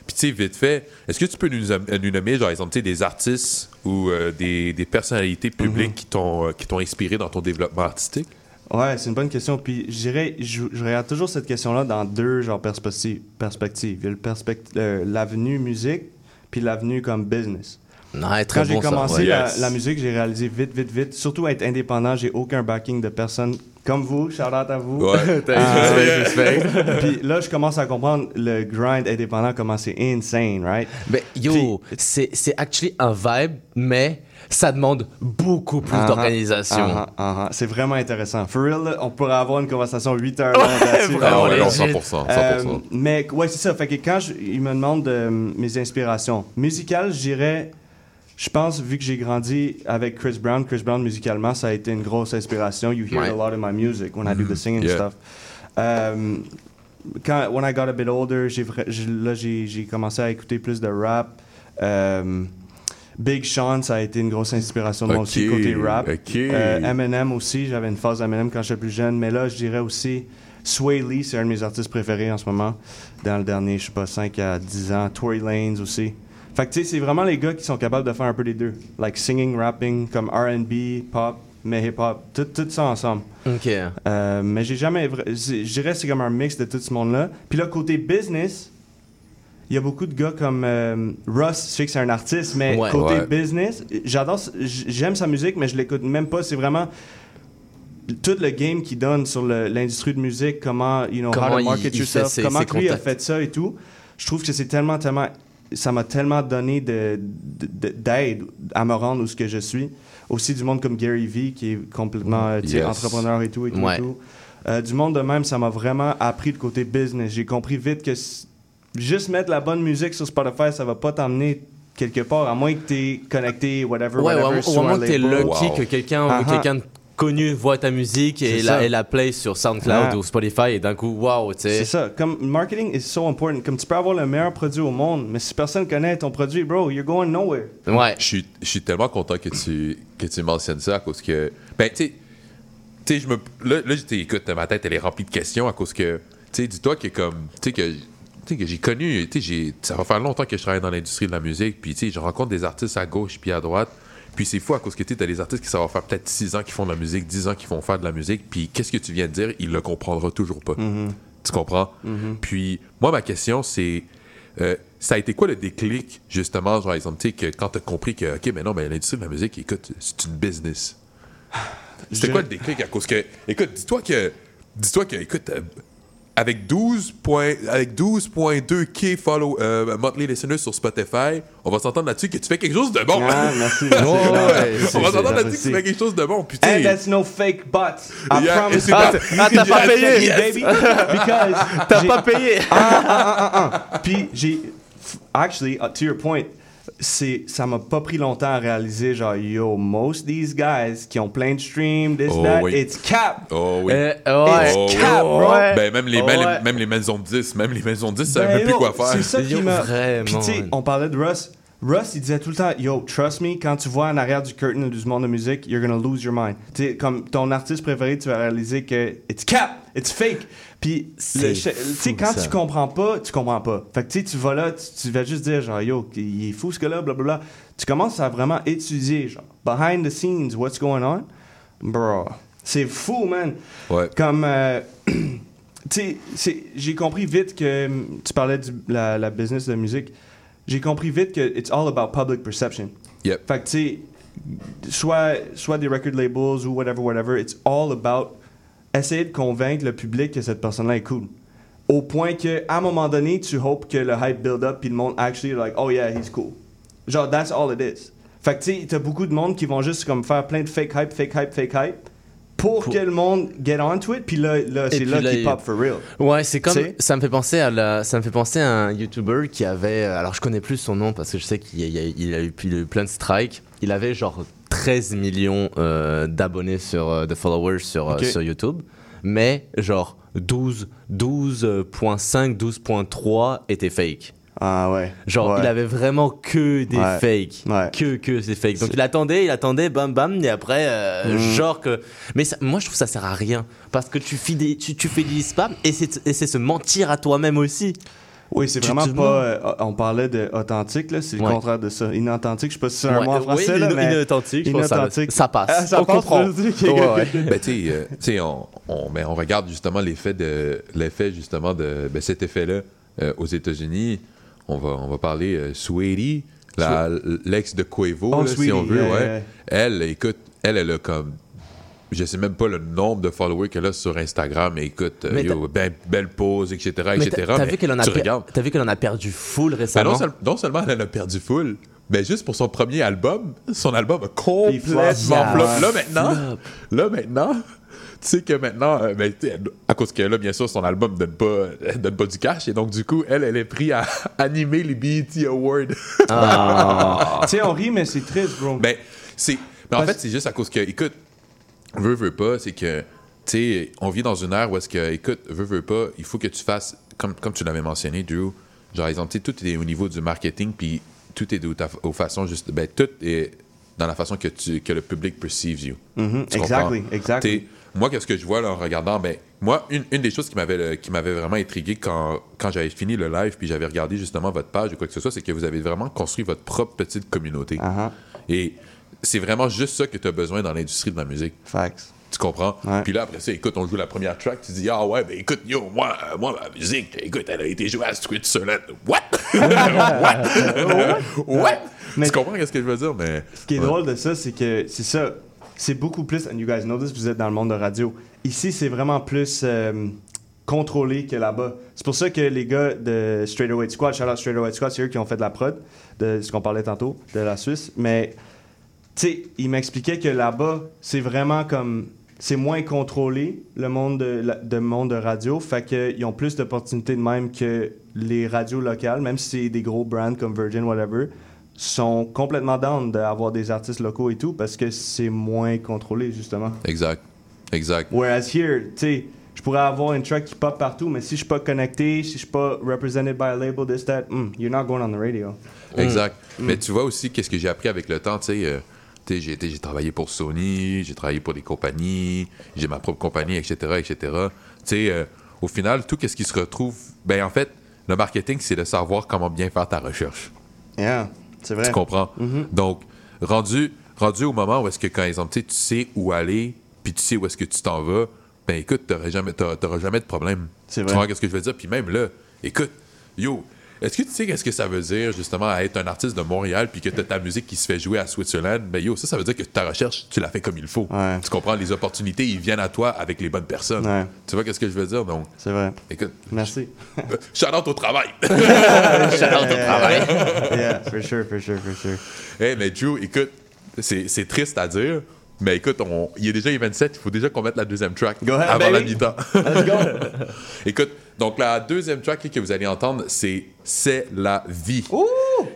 Puis, tu sais, vite fait, est-ce que tu peux nous, nous nommer, genre, exemple, tu sais, des artistes ou euh, des, des personnalités publiques qui t'ont euh, qui t'ont inspiré dans ton développement artistique?
Ouais, c'est une bonne question. Puis je dirais, je, je regarde toujours cette question-là dans deux genre perspectives. perspectives. Il y a euh, l'avenue musique, puis l'avenue comme business.
Ouais, très
Quand j'ai
bon, ça,
commencé
ouais.
la,
Yes.
la musique, j'ai réalisé vite, vite, vite. Surtout être indépendant, j'ai aucun backing de personne comme vous. Shout out à vous.
Ouais.
Respect. *laughs* *laughs*
Puis là, je commence à comprendre le grind indépendant, comment c'est insane, right?
Mais yo, c'est c'est actually un vibe, mais ça demande beaucoup plus
Ah,
d'organisation.
ah, ah, ah. C'est vraiment intéressant. For real, on pourrait avoir une conversation 8 heures longue
Ah ouais, non,
legit.
100%. 100%.
Euh, mais ouais, c'est ça. Fait que quand je- ils me demandent de, mes inspirations musicales, je dirais, je pense, vu que j'ai grandi avec Chris Brown, Chris Brown musicalement, ça a été une grosse inspiration. You hear a lot in my music when I do the singing
Yeah.
stuff. Euh, quand, when I got a bit older, j'ai, là, j'ai, commencé à écouter plus de rap. Euh, Big Sean, ça a été une grosse inspiration de moi aussi, côté rap.
ok.
Euh, Eminem aussi, j'avais une phase Eminem quand j'étais plus jeune, mais là, je dirais aussi Sway Lee, c'est un de mes artistes préférés en ce moment, dans le dernier, je sais pas, 5 à 10 ans. Tory Lanez aussi. Fait que tu sais, c'est vraiment les gars qui sont capables de faire un peu les deux. Like singing, rapping, comme RB, pop, mais hip-hop, tout, tout ça ensemble.
Ok.
Euh, mais j'ai jamais. Je dirais que c'est comme un mix de tout ce monde-là. Puis là, côté business, il y a beaucoup de gars comme euh, Russ, je sais que c'est un artiste, mais
Ouais.
côté
Ouais.
business, j'adore, j'aime sa musique, mais je l'écoute même pas. C'est vraiment tout le game qu'il donne sur l'industrie de musique, comment, you know,
Comment
how to market
il
yourself,
ses-
comment
ses
lui a fait ça et tout. Je trouve que c'est tellement, tellement, ça m'a tellement donné de- de- de- d'aide à me rendre où ce que je suis. Aussi du monde comme Gary Vee, qui est complètement euh,
Yes.
entrepreneur et tout et tout. et
Ouais.
tout. Euh, du monde de même, ça m'a vraiment appris le côté business. J'ai compris vite que juste mettre la bonne musique sur Spotify, ça va pas t'emmener quelque part, à moins que tu es connecté, whatever,
Ouais,
whatever,
au,
sur
au
un
que t'es lucky
Wow.
que quelqu'un
Ah, ah.
quelqu'un de connu voit ta musique et
C'est
la, et la play sur SoundCloud
Ah.
ou Spotify et d'un coup, waouh, tu
C'est
sais.
ça. Comme marketing is so important. Comme tu peux avoir le meilleur produit au monde, mais si personne connaît ton produit, bro, you're going nowhere.
Ouais.
Je suis, je suis tellement content que tu, que tu mentionnes ça à cause que. Ben, tu sais, tu sais, je me. Là, là j'étais- écoute, ma tête, elle est remplie de questions à cause que. Tu sais, dis-toi que comme. Tu sais, que. Tu sais, que j'ai connu. Tu sais, j'ai- ça va faire longtemps que je travaille dans l'industrie de la musique. Puis, je rencontre des artistes à gauche puis à droite. Puis, c'est fou à cause que tu as des artistes qui ça va faire peut-être 6 ans qui font de la musique, 10 ans qui font faire de la musique. Puis, qu'est-ce que tu viens de dire, il le comprendra toujours pas. Tu comprends? Puis, moi, ma question, c'est. euh, ça a été quoi le déclic, justement, genre, exemple, que quand tu as compris que, OK, mais non, mais l'industrie de la musique, écoute, c'est une business. *sighs* C'était
Je-
quoi le déclic à cause que. Écoute, dis-toi que. Dis-toi que, écoute, euh, avec 12 points- avec 12.2 K follow, euh, monthly listeners sur Spotify, on va s'entendre là-dessus que tu fais quelque chose de bon.
Ah, merci. *laughs* merci.
Ouais,
on va s'entendre là-dessus que tu fais quelque chose de bon. Tu
And that's no fake bots. I
Yeah,
promise you.
Ah, *laughs* t'as pas payé.
baby. *laughs* Because
T'as pas payé.
Puis j'ai. Actually, uh, to your point, c'est, ça m'a pas pris longtemps à réaliser, genre, yo, most these guys qui ont plein de streams, this,
Oh,
that,
oui.
it's cap.
Oh oui.
Euh, ouais.
Oh,
It's
oui.
cap, bro.
Ouais.
Ben, même les,
Oh,
même,
ouais.
les, même les maisons de 10, même les maisons de 10, ça
Ben,
savent plus quoi faire.
C'est ça qui m'a.
vraiment,
Puis tu sais,
man.
on parlait de Russ. Russ, il disait tout le temps, yo, trust me, quand tu vois en arrière du curtain du monde de musique, you're gonna lose your mind. Tu sais, comme ton artiste préféré, tu vas réaliser que it's cap, it's fake. Puis, tu sais, quand
ça.
tu comprends pas, tu comprends pas. Fait que tu sais, tu vas là, tu, tu vas juste dire, genre, yo, il est fou ce gars-là, blablabla. Tu commences à vraiment étudier, genre, behind the scenes, what's going on. Bro, c'est fou, man.
Ouais.
Comme, euh, *clears throat* tu sais, j'ai compris vite que hum, tu parlais de la, la business de musique. J'ai compris vite que it's all about public perception.
Yep.
Fait que, tu sais, soit, soit des record labels ou whatever, whatever, it's all about essayer de convaincre le public que cette personne-là est cool. Au point que, à un moment donné, tu hopes que le hype build up puis le monde actually like, oh yeah, he's cool. Genre, that's all it is. Fait que, tu sais, t'as beaucoup de monde qui vont juste comme faire plein de fake hype, fake hype, fake hype pour, que le monde get onto it, puis là, là c'est là
là,
qu'il
il-
pop for real.
Ouais, c'est comme ça me fait penser à la, ça me fait penser à un YouTuber qui avait, euh, alors je connais plus son nom parce que je sais qu'il y a, il y a- il a eu, il a eu plein de strikes. Il avait genre 13 millions euh, d'abonnés sur, euh, de followers sur, euh, sur YouTube, mais genre 12, 12.5, 12.3 étaient fake.
Ah ouais.
Genre,
Ouais.
il avait vraiment que des
Ouais.
fakes.
Ouais.
Que, que c'est fake. Donc, il attendait, il attendait, bam, bam, et après, euh,
Mhm.
genre que. Mais ça- moi, je trouve ça sert à rien. Parce que tu, fidé- tu, tu fidélises pas, et c'est et c'est se mentir à toi-même aussi.
Oui, c'est vraiment pas. euh, on parlait de authentique, là. C'est le
Ouais.
contraire de ça. Inauthentique, je sais pas si c'est un
Ouais,
mot en français,
oui,
là,
ino-
mais.
inauthentique, je pense ça- ça passe.
Ah, ça
On
passe,
comprend. Ouais.
Ben, tu sais, euh, on, on, ben, on regarde justement l'effet de l'effet justement de ben, cet effet-là euh, aux États-Unis. On va, on va parler euh, Sweetie, la- l'ex de Quavo,
Oh,
là, si on veut.
yeah,
ouais.
yeah.
Elle, écoute, elle, elle a comme. Je sais même pas le nombre de followers qu'elle a sur Instagram, mais écoute, euh,
Mais
yo, ben- belle pose, etc., etc.
t'as vu qu'elle en, a
tu
per-
regardes.
t'as vu qu'elle en a perdu full
Ben,
récemment?
non, seul- non seulement elle en a perdu full, mais juste pour son premier album, son album a complètement
flop.
Là maintenant, là maintenant, tu sais que maintenant, euh, ben, à cause que là, bien sûr, son album donne pas, donne pas du cash, et donc du coup, elle, elle est prise à *laughs* animer les BET Awards.
Ah.
Tu sais, on rit, mais c'est triste, bro.
Ben, c'est. Mais en
Parce-
fait, c'est juste à cause que, écoute, veux, veux pas, c'est que, tu sais, on vit dans une ère où est-ce que, écoute, veux, veux pas, il faut que tu fasses, comme, comme tu l'avais mentionné, Drew, genre, exemple, tu sais, tout est au niveau du marketing, puis tout est aux façons juste, ben, tout est dans la façon que, tu, que le public perceives you.
Mhm,
Tu
exactly, exactly.
T'sais, moi, qu'est-ce que je vois là, en regardant, ben, moi, une, une des choses qui m'avait, qui m'avait vraiment intrigué quand, quand j'avais fini le live, puis j'avais regardé justement votre page ou quoi que ce soit, c'est que vous avez vraiment construit votre propre petite communauté.
Ah,
Et c'est vraiment juste ça que tu as besoin dans l'industrie de la musique.
Facts.
Tu comprends?
Ouais.
Puis là, après ça, écoute, on joue la première track, tu dis, ah ouais, ben écoute, yo, moi, euh, moi ma musique, écoute, elle a été jouée à Switzerland. What? *laughs* What? What?
Mais-
Tu comprends qu'est-ce que je veux dire? Mais.
Ce qui est
Ouais.
drôle de ça, c'est que c'est ça. C'est beaucoup plus, and you guys know this, vous êtes dans le monde de radio. Ici, c'est vraiment plus euh, contrôlé que là-bas. C'est pour ça que les gars de Straight Away Squad, shout out Straight Away Squad, c'est eux qui ont fait de la prod, de ce qu'on parlait tantôt, de la Suisse. Mais, sais, ils m'expliquaient que là-bas, c'est vraiment comme. C'est moins contrôlé, le monde de, la- de monde de radio. Fait qu'ils ont plus d'opportunités de même que les radios locales, même si c'est des gros brands comme Virgin, whatever sont complètement down d'avoir des artistes locaux et tout parce que c'est moins contrôlé justement.
Exact. Exact.
Whereas here, tu sais, je pourrais avoir une track qui pop partout, mais si je suis pas connecté, si je suis pas represented by a label, this, that, mm, you're not going on the radio.
Exact. Mais tu vois aussi qu'est-ce que j'ai appris avec le temps, tu sais. euh, tu j'ai, été- j'ai travaillé pour Sony, j'ai travaillé pour des compagnies, j'ai ma propre compagnie, etc., etc. Tu sais, euh, au final, tout ce qui se retrouve, ben en fait, le marketing, c'est de savoir comment bien faire ta recherche.
Yeah, c'est vrai.
Tu comprends? Donc, rendu, rendu au moment où est-ce que, quand exemple, tu sais, tu sais où aller, puis tu sais où est-ce que tu t'en vas, ben écoute, t'auras jamais, jamais de problème.
C'est
Tu
vrai.
comprends qu'est-ce que je veux dire? Puis même là, écoute, yo, est-ce que tu sais qu'est-ce que ça veut dire, justement, à être un artiste de Montréal, puis que t'as ta musique qui se fait jouer à Switzerland? Ben yo, ça, ça veut dire que ta recherche, tu l'as fait comme il faut.
Ouais.
Tu comprends? Les opportunités, ils viennent à toi avec les bonnes personnes.
Ouais.
Tu vois qu'est-ce que je veux dire? Donc,
C'est vrai.
écoute,
Merci. *laughs*
shout out au travail! *laughs* *laughs*
yeah, for sure, for sure, for sure.
Hey, mais Drew, écoute, c'est c'est triste à dire, mais écoute, on, il est déjà les 27, il faut déjà qu'on mette la deuxième track
Go ahead,
avant la mi-temps.
Let's go.
écoute, donc la deuxième track que vous allez entendre, c'est C'est la vie.
Ouh!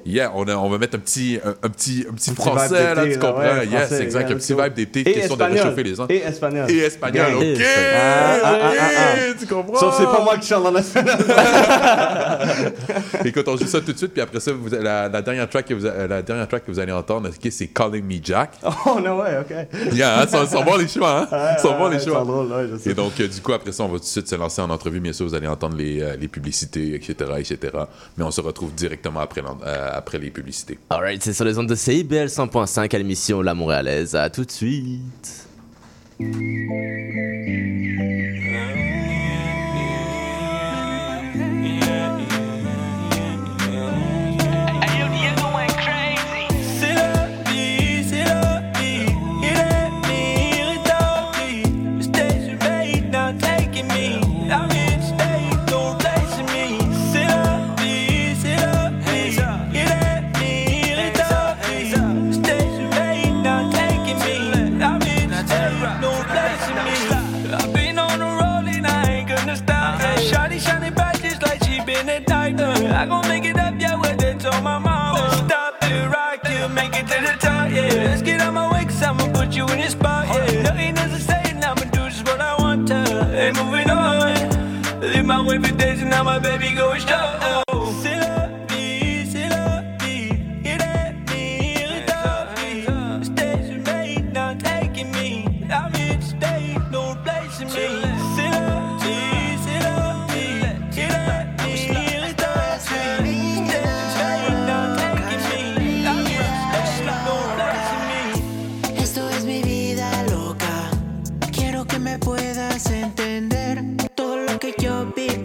Yeah, on, a- on va mettre un petit, un, un petit, un petit français, là, tu comprends?
ouais,
yes,
français,
exact,
yeah,
un petit vibe d'été, question de
espagnol.
réchauffer les ans.
Et espagnol.
Et espagnol,
Gang.
ok!
Ah, ah, ah,
ok,
ah,
Tu comprends?
Sauf c'est pas moi qui chante dans la *laughs*
Écoute, on joue ça tout de suite, puis après ça, vous, la, la dernière track que vous, a- la dernière track que vous allez entendre, c'est Calling Me Jack.
Oh, no way, ok.
Yeah, hein, sont, sont bons les choix, hein? sont bons les choix.
c'est drôle, ouais, je sais.
Et donc, euh, du coup, après ça, on va tout de suite se lancer en entrevue. Bien sûr, vous allez entendre les, euh, les publicités, etc., etc. Mais on se retrouve directement après, euh, les publicités.
Alright, c'est sur les ondes de CIBL 100.5 à l'émission La Montréalaise. À tout de suite.
You in the spot, yeah. Nothing else to say, and I'ma do just what I want to. And moving on. Live my way for days, and now my baby going strong. be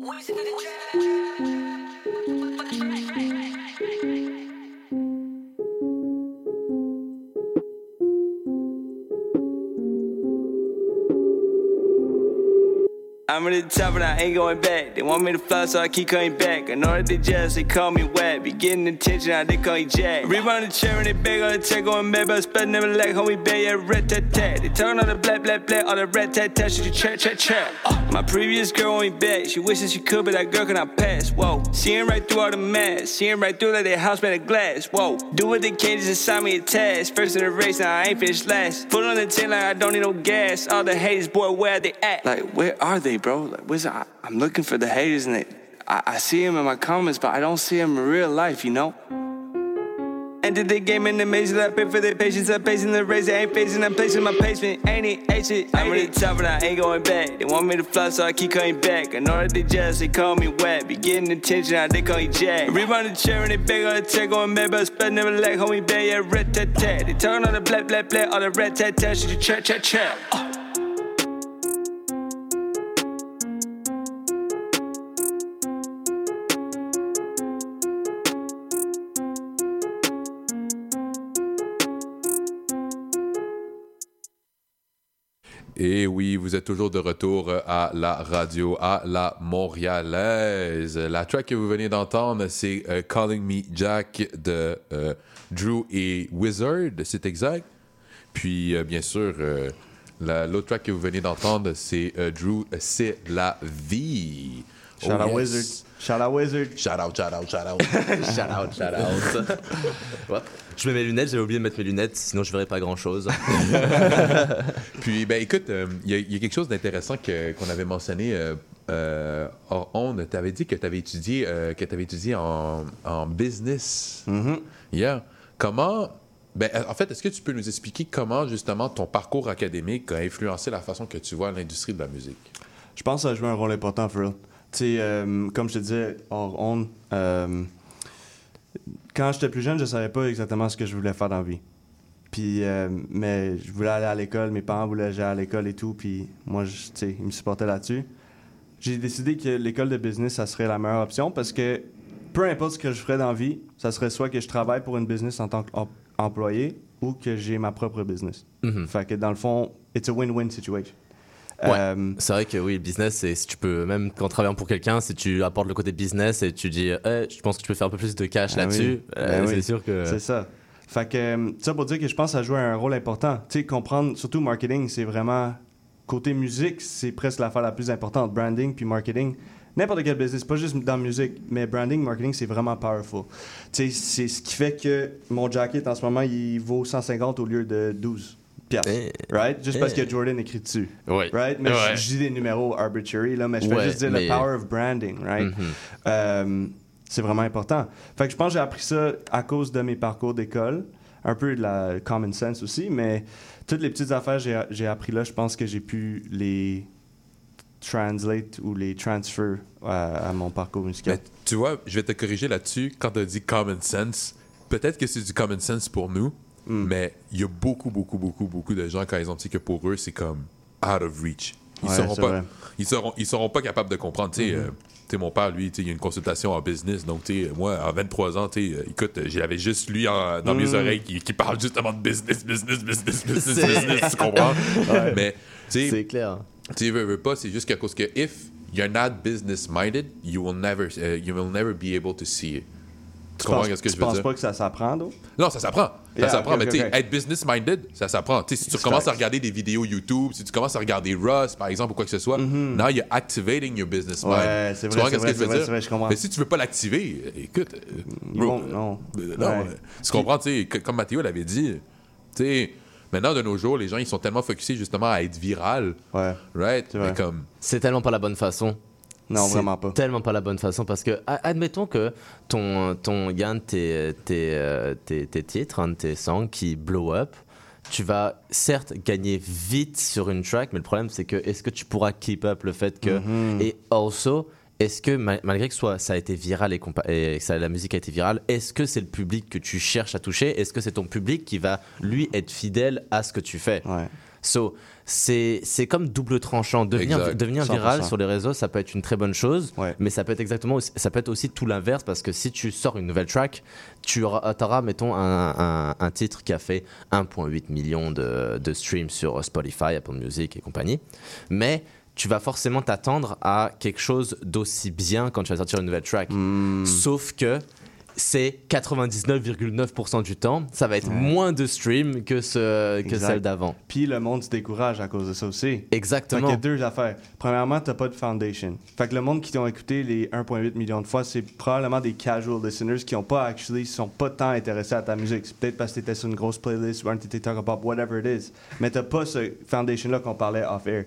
101.5.
I'm at the top and I ain't going back. They want me to fly, so I keep coming back. I know that they jealous, they call me wet. Be getting attention, now they call me Jack. Rebound the chair and they beg on the check going mad, but spend never like homie bay, yeah, red tat tat. They turn all the black, black, black, all the red tat tat, shit, you chat, chat, chat. Uh. My previous girl me back, she wishes she could, but that girl cannot pass. Whoa, seeing right through all the mask, seeing right through like their house made of glass. Whoa, do what they can, just assign me a task. First in the race, now I ain't finished last. Put on the 10 like I don't need no gas. All the haters, boy, where they at? Like, where are they, bro? Like, where's I, I'm looking for the haters, and they, I, I see them in my comments, but I don't see them in real life, you know? Entered the game in the maze, I pay for their patience. I'm pacing the race, I ain't facing, I'm placing my placement. Ain't it, ain't it? I'm at the top, but I ain't going back. They want me to fly, so I keep coming back. I know that they jealous, they call me wet. Be getting attention, now they call me Jack. Rebound the chair and they beg on the check going mad, but I spend never like homie bad, yeah, red tat tat. They talking all the black, black, black, all the red tat tat, shit, you chat, chat, chat. Uh.
Et oui, vous êtes toujours de retour à la radio, à la montréalaise. La track que vous venez d'entendre, c'est euh, Calling Me Jack de euh, Drew et Wizard, c'est exact. Puis, euh, bien sûr, euh, la- l'autre track que vous venez d'entendre, c'est euh, Drew, C'est la vie.
Shout
Oh, yes.
Wizard. Shout out Wizard.
Shout out, shout out, shout out. *laughs*
shout out, shout out. *laughs* Ouais. Je mets mes lunettes, j'avais oublié de mettre mes lunettes, sinon je verrais pas grand chose. *laughs*
Puis, ben écoute, euh, il y, a- il y a quelque chose d'intéressant que- qu'on avait mentionné euh, euh, hors onde. Tu avais dit que tu avais étudié, euh, que t'avais étudié en, en business. Yeah. Comment. Ben, en fait, est-ce que tu peux nous expliquer comment, justement, ton parcours académique a influencé la façon que tu vois l'industrie de la musique?
Je pense que ça a joué un rôle important, for real. Tu sais, euh, comme je te disais, hors euh, quand j'étais plus jeune, je savais pas exactement ce que je voulais faire dans la vie. Puis, euh, mais je voulais aller à l'école, mes parents voulaient que j'aille à l'école et tout, puis moi, je- ils me supportaient là-dessus. J'ai décidé que l'école de business, ça serait la meilleure option parce que peu importe ce que je ferais dans la vie, ça serait soit que je travaille pour une business en tant qu'employé ou que j'ai ma propre business.
Mhm.
Fait que dans le fond, it's a win-win situation.
Ouais.
Euh,
C'est vrai que oui, le business, c'est si tu peux, même quand travaillant pour quelqu'un, si tu apportes le côté business et tu dis, Eh, je pense que tu peux faire un peu plus de cash
Ah
là-dessus,
oui.
euh,
Ben
c'est
oui.
sûr que.
C'est ça. Fait que, euh, ça pour dire que je pense que ça joue un rôle important. Tu sais, comprendre, surtout marketing, c'est vraiment. Côté musique, c'est presque l'affaire la plus importante. Branding puis marketing. N'importe quel business, pas juste dans la musique, mais branding, marketing, c'est vraiment powerful. Tu sais, c'est ce qui fait que mon jacket en ce moment, il vaut 150 au lieu de 12 piastres. Right? Juste parce
Eh.
que Jordan écrit dessus.
Oui.
Right? Mais
Ouais.
je, je dis des numéros arbitrary, là, mais je fais
Ouais,
juste dire
mais-
le power of branding, right?
Mhm.
Euh, c'est vraiment important. Fait que je pense que j'ai appris ça à cause de mes parcours d'école, un peu de la common sense aussi, mais toutes les petites affaires que j'ai- j'ai appris là, je pense que j'ai pu les translate ou les transfer à, à mon parcours musical.
Ben, tu vois, je vais te corriger là-dessus. Quand tu as dit common sense, peut-être que c'est du common sense pour nous,
Hmm.
mais il y a beaucoup, beaucoup, beaucoup, beaucoup de gens, quand ils ont dit que pour eux, c'est comme out of reach. Ils
Ouais,
seront pas, ils seront, ils seront pas capables de comprendre. Tu sais, euh, tu sais, mon père, lui, il a une consultation en business. Donc, moi, à 23 ans, euh, écoute, j'avais juste lui en- dans mes
Mhm.
oreilles qui, qui parle justement de business, business, business, business, *laughs* business. Tu comprends? *laughs*
Ouais.
Mais,
C'est clair.
tu veux, veux pas, c'est juste qu'à cause que if you're not business minded, you will never, uh, you will never be able to see it. Tu comprends
penses-
ce que
tu
je veux
penses
dire?
pas que ça s'apprend, donc?
Non, ça s'apprend. Ça
Yeah,
s'apprend, mais
ok,
tu sais,
ok.
être business-minded, ça s'apprend. Tu sais, si tu commences à regarder des vidéos YouTube, si tu commences à regarder Russ, par exemple, ou quoi que ce soit, now you're activating your business mind.
Ouais, c'est
Tu
vrai,
comprends
c'est
ce
vrai,
que je
c'est
veux
vrai, vrai, je comprends.
Mais si tu veux pas l'activer, écoute,
Ils
bro,
won't, non.
euh, non,
Ouais.
euh, tu comprends, tu sais, comme Mathéo l'avait dit, tu sais, maintenant, de nos jours, les gens, ils sont tellement focusés justement à être viral,
Ouais.
right? Comme,
C'est tellement pas la bonne façon.
Non, vraiment pas.
Tellement pas la bonne façon parce que, admettons que ton, ton gain de tes, tes, euh, tes, tes titres, un de tes songs qui blow up, tu vas certes gagner vite sur une track, mais le problème c'est que est-ce que tu pourras keep up le fait que.
Mhm.
Et also, est-ce que ma- malgré que soit, ça a été viral et, que ça- la musique a été virale, est-ce que c'est le public que tu cherches à toucher? Est-ce que c'est ton public qui va lui être fidèle à ce que tu fais?
Ouais.
So, c'est c'est comme double tranchant. Devenir,
Exact.
devenir
100%.
viral sur les réseaux, ça peut être une très bonne chose,
Ouais.
mais ça peut être exactement aussi, ça peut être aussi tout l'inverse parce que si tu sors une nouvelle track, tu auras, auras, mettons, un, un- un titre qui a fait 1,8 million de, de streams sur Spotify, Apple Music et compagnie, mais tu vas forcément t'attendre à quelque chose d'aussi bien quand tu vas sortir une nouvelle track.
Hmm.
Sauf que c'est 99,9% du temps, ça va être moins de streams que, ce, que celle d'avant.
Puis le monde se décourage à cause de ça aussi.
Exactement.
qu'il y a deux affaires. Premièrement, t'as pas de foundation. Fait que le monde qui t'ont écouté les 1,8 millions de fois, c'est probablement des casual listeners qui ont pas actually, sont pas tant intéressés à ta musique. C'est peut-être parce que t'étais sur une grosse playlist ou un tes TikTok pop, whatever it is. Mais t'as pas ce foundation-là qu'on parlait off-air.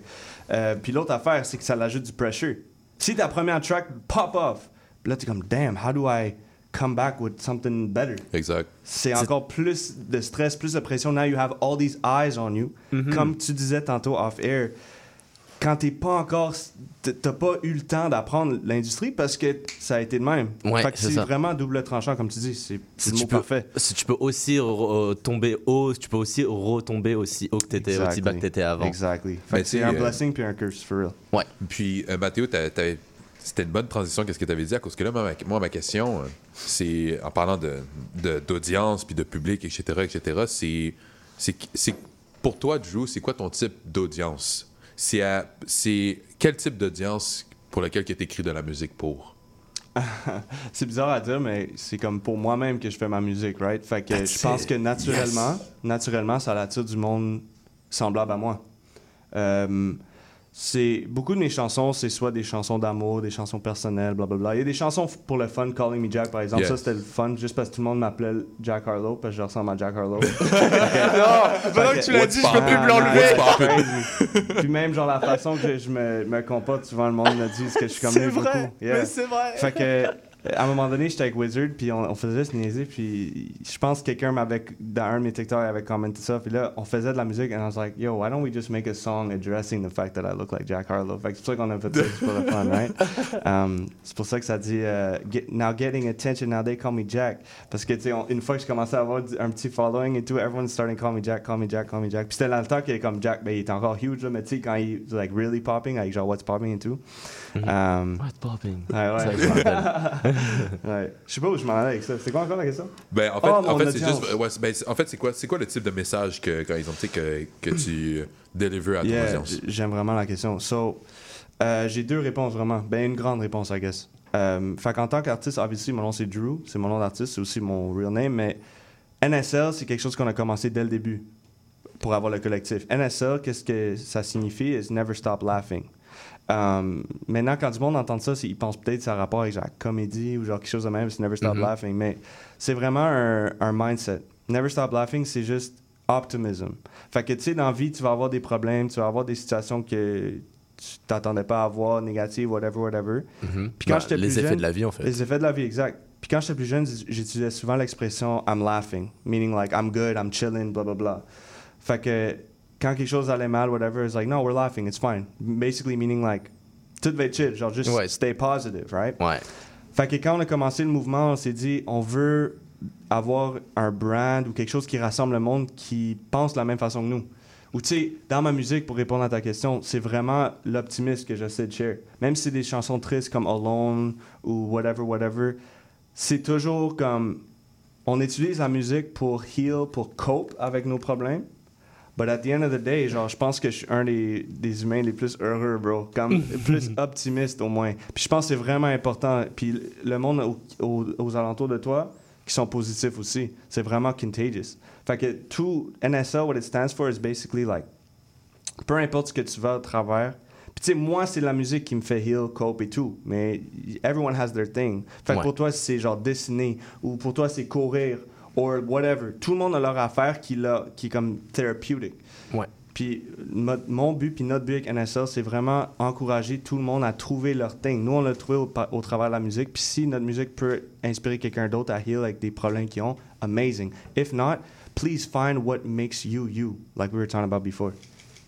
Euh, puis l'autre affaire, c'est que ça l'ajoute du pressure. Si ta première track pop off, là t'es comme, damn, how do I come back with something better?
exact.
c'est encore plus de stress, plus de pression. Now you have all these eyes on you.
Mm-hmm.
Comme tu disais tantôt off air, quand t'es pas encore, t'as pas eu le temps d'apprendre l'industrie parce que ça a été de même.
Ouais,
fait que
c'est
vraiment double tranchant, comme tu dis. C'est
Si
le
tu,
mot
peux,
parfait.
si tu peux aussi re- tomber haut, tu peux aussi retomber aussi haut que t'étais, aussi bas que t'étais avant.
Exactly. Fait
Mais
que c'est un
euh,
blessing puis un curse, for real.
Ouais.
Puis, euh, Mathéo, t'as- c'était une bonne transition, qu'est-ce que tu avais dit, à cause que là, moi, ma, moi, ma question, euh, c'est, en parlant de, de- d'audience, puis de public, etc., etc., c'est, pour toi, Drew, c'est quoi ton type d'audience? C'est, quel type d'audience pour lequel tu écris de la musique pour? *laughs*
C'est bizarre à dire, mais c'est comme pour moi-même que je fais ma musique, right? Fait que
That's
je pense
it.
que naturellement, naturellement, ça attire du monde semblable à moi. Euh, c'est beaucoup de mes chansons, c'est soit des chansons d'amour, des chansons personnelles, blablabla. Il y a des chansons pour le fun, Calling Me Jack par exemple.
Yes.
Ça c'était le fun, juste parce que tout le monde m'appelait Jack Harlow, parce que je ressemble à Jack Harlow. *laughs* *laughs*
Non, pendant que tu l'as dit, je peux plus me l'enlever.
Crazy. Puis même genre la façon que je me, me comporte, souvent le monde me dit que je suis comme
C'est
lui
vrai,
beaucoup. Yeah.
mais c'est vrai.
Fait que à un moment donné, j'étais avec Wizard, puis on, on faisait juste niaiser, puis je pense que quelqu'un m'avait, dans un de mes TikTok, avait commenté ça, puis là, on faisait de la musique, and I was like, yo, why don't we just make a song addressing the fact that I look like Jack Harlow? Fait que c'est pour ça qu'on a fait ça, c'est pour le fun, right? *laughs* Um, c'est pour ça que ça dit, euh, Get- now getting attention, now they call me Jack. Parce que, tu sais, une fois que je commençais à avoir un petit following et tout, everyone's starting to call me Jack, call me Jack, call me Jack. Puis c'était dans le temps qu'il est comme Jack, ben il était encore huge, là, mais tu sais, quand il, like, really popping, like, genre, what's popping et tout. Um,
What's popping?
Ouais,
Ça, *laughs*
ouais.
je
ouais. Sais pas où je m'en allais avec ça. C'est quoi encore la question?
Ben, en fait,
Oh,
en fait c'est juste. ouais, ben, c'est- en fait, c'est quoi, c'est quoi le type de message que, exemple, tu sais, que, que tu *clears throat* délivres à ton
Yeah,
audience?
j'aime vraiment la question. So, euh, j'ai deux réponses vraiment. Ben, une grande réponse, I guess. Euh, fait qu'en tant qu'artiste, obviously, mon nom c'est Drew, c'est mon nom d'artiste, c'est aussi mon real name, mais NSL, c'est quelque chose qu'on a commencé dès le début pour avoir le collectif. NSL, qu'est-ce que ça signifie? Is Never Stop Laughing. Um, maintenant, quand du monde entend ça, ils pensent peut-être que ça a rapport avec genre comédie ou genre quelque chose de même, c'est Never Stop
Mhm.
Laughing, mais c'est vraiment un, un mindset. Never Stop Laughing, c'est juste optimism. Fait que tu sais, dans la vie, tu vas avoir des problèmes, tu vas avoir des situations que tu t'attendais pas à avoir, négatives, whatever, whatever.
Mhm.
Puis quand j'étais
les
plus
effets
jeune-
de la vie, en fait.
Les effets de la vie, exact. Puis quand j'étais plus jeune, j'utilisais souvent l'expression I'm laughing, meaning like I'm good, I'm chilling, blah blah blah. Fait que quand quelque chose allait mal, whatever, it's like no, we're laughing, it's fine. Basically meaning like tout va être chill, genre juste
Ouais.
stay positive, right?
Ouais.
Fait que quand on a commencé le mouvement, on s'est dit, on veut avoir un brand ou quelque chose qui rassemble le monde qui pense de la même façon que nous. Ou tu sais, dans ma musique, pour répondre à ta question, c'est vraiment l'optimisme que j'essaie de share. Même si c'est des chansons tristes comme Alone ou whatever, whatever, c'est toujours comme. On utilise la musique pour heal, pour cope avec nos problèmes. But at the end of the day, genre, je pense que je suis un des, des humains les plus heureux, bro. Comme *laughs* plus optimiste au moins. Puis je pense que c'est vraiment important. Puis le monde au- au- aux alentours de toi, qui sont positifs aussi. C'est vraiment contagious. Fait que tout NSL, what it stands for is basically like, peu importe ce que tu vas à travers. Puis tu sais, moi, c'est la musique qui me fait heal, cope et tout. Mais everyone has their thing. Fait que
Ouais.
pour toi, c'est genre dessiner, ou pour toi, c'est courir, or whatever. Tout le monde a leur affaire qui, l'a- qui est comme therapeutic.
Ouais.
Puis mo- mon but, puis notre but avec NSL, c'est vraiment encourager tout le monde à trouver leur thing. Nous, on l'a trouvé au, au travers de la musique. Puis si notre musique peut inspirer quelqu'un d'autre à heal avec des problèmes qu'ils ont, amazing. If not, please find what makes you you, like we were talking about before.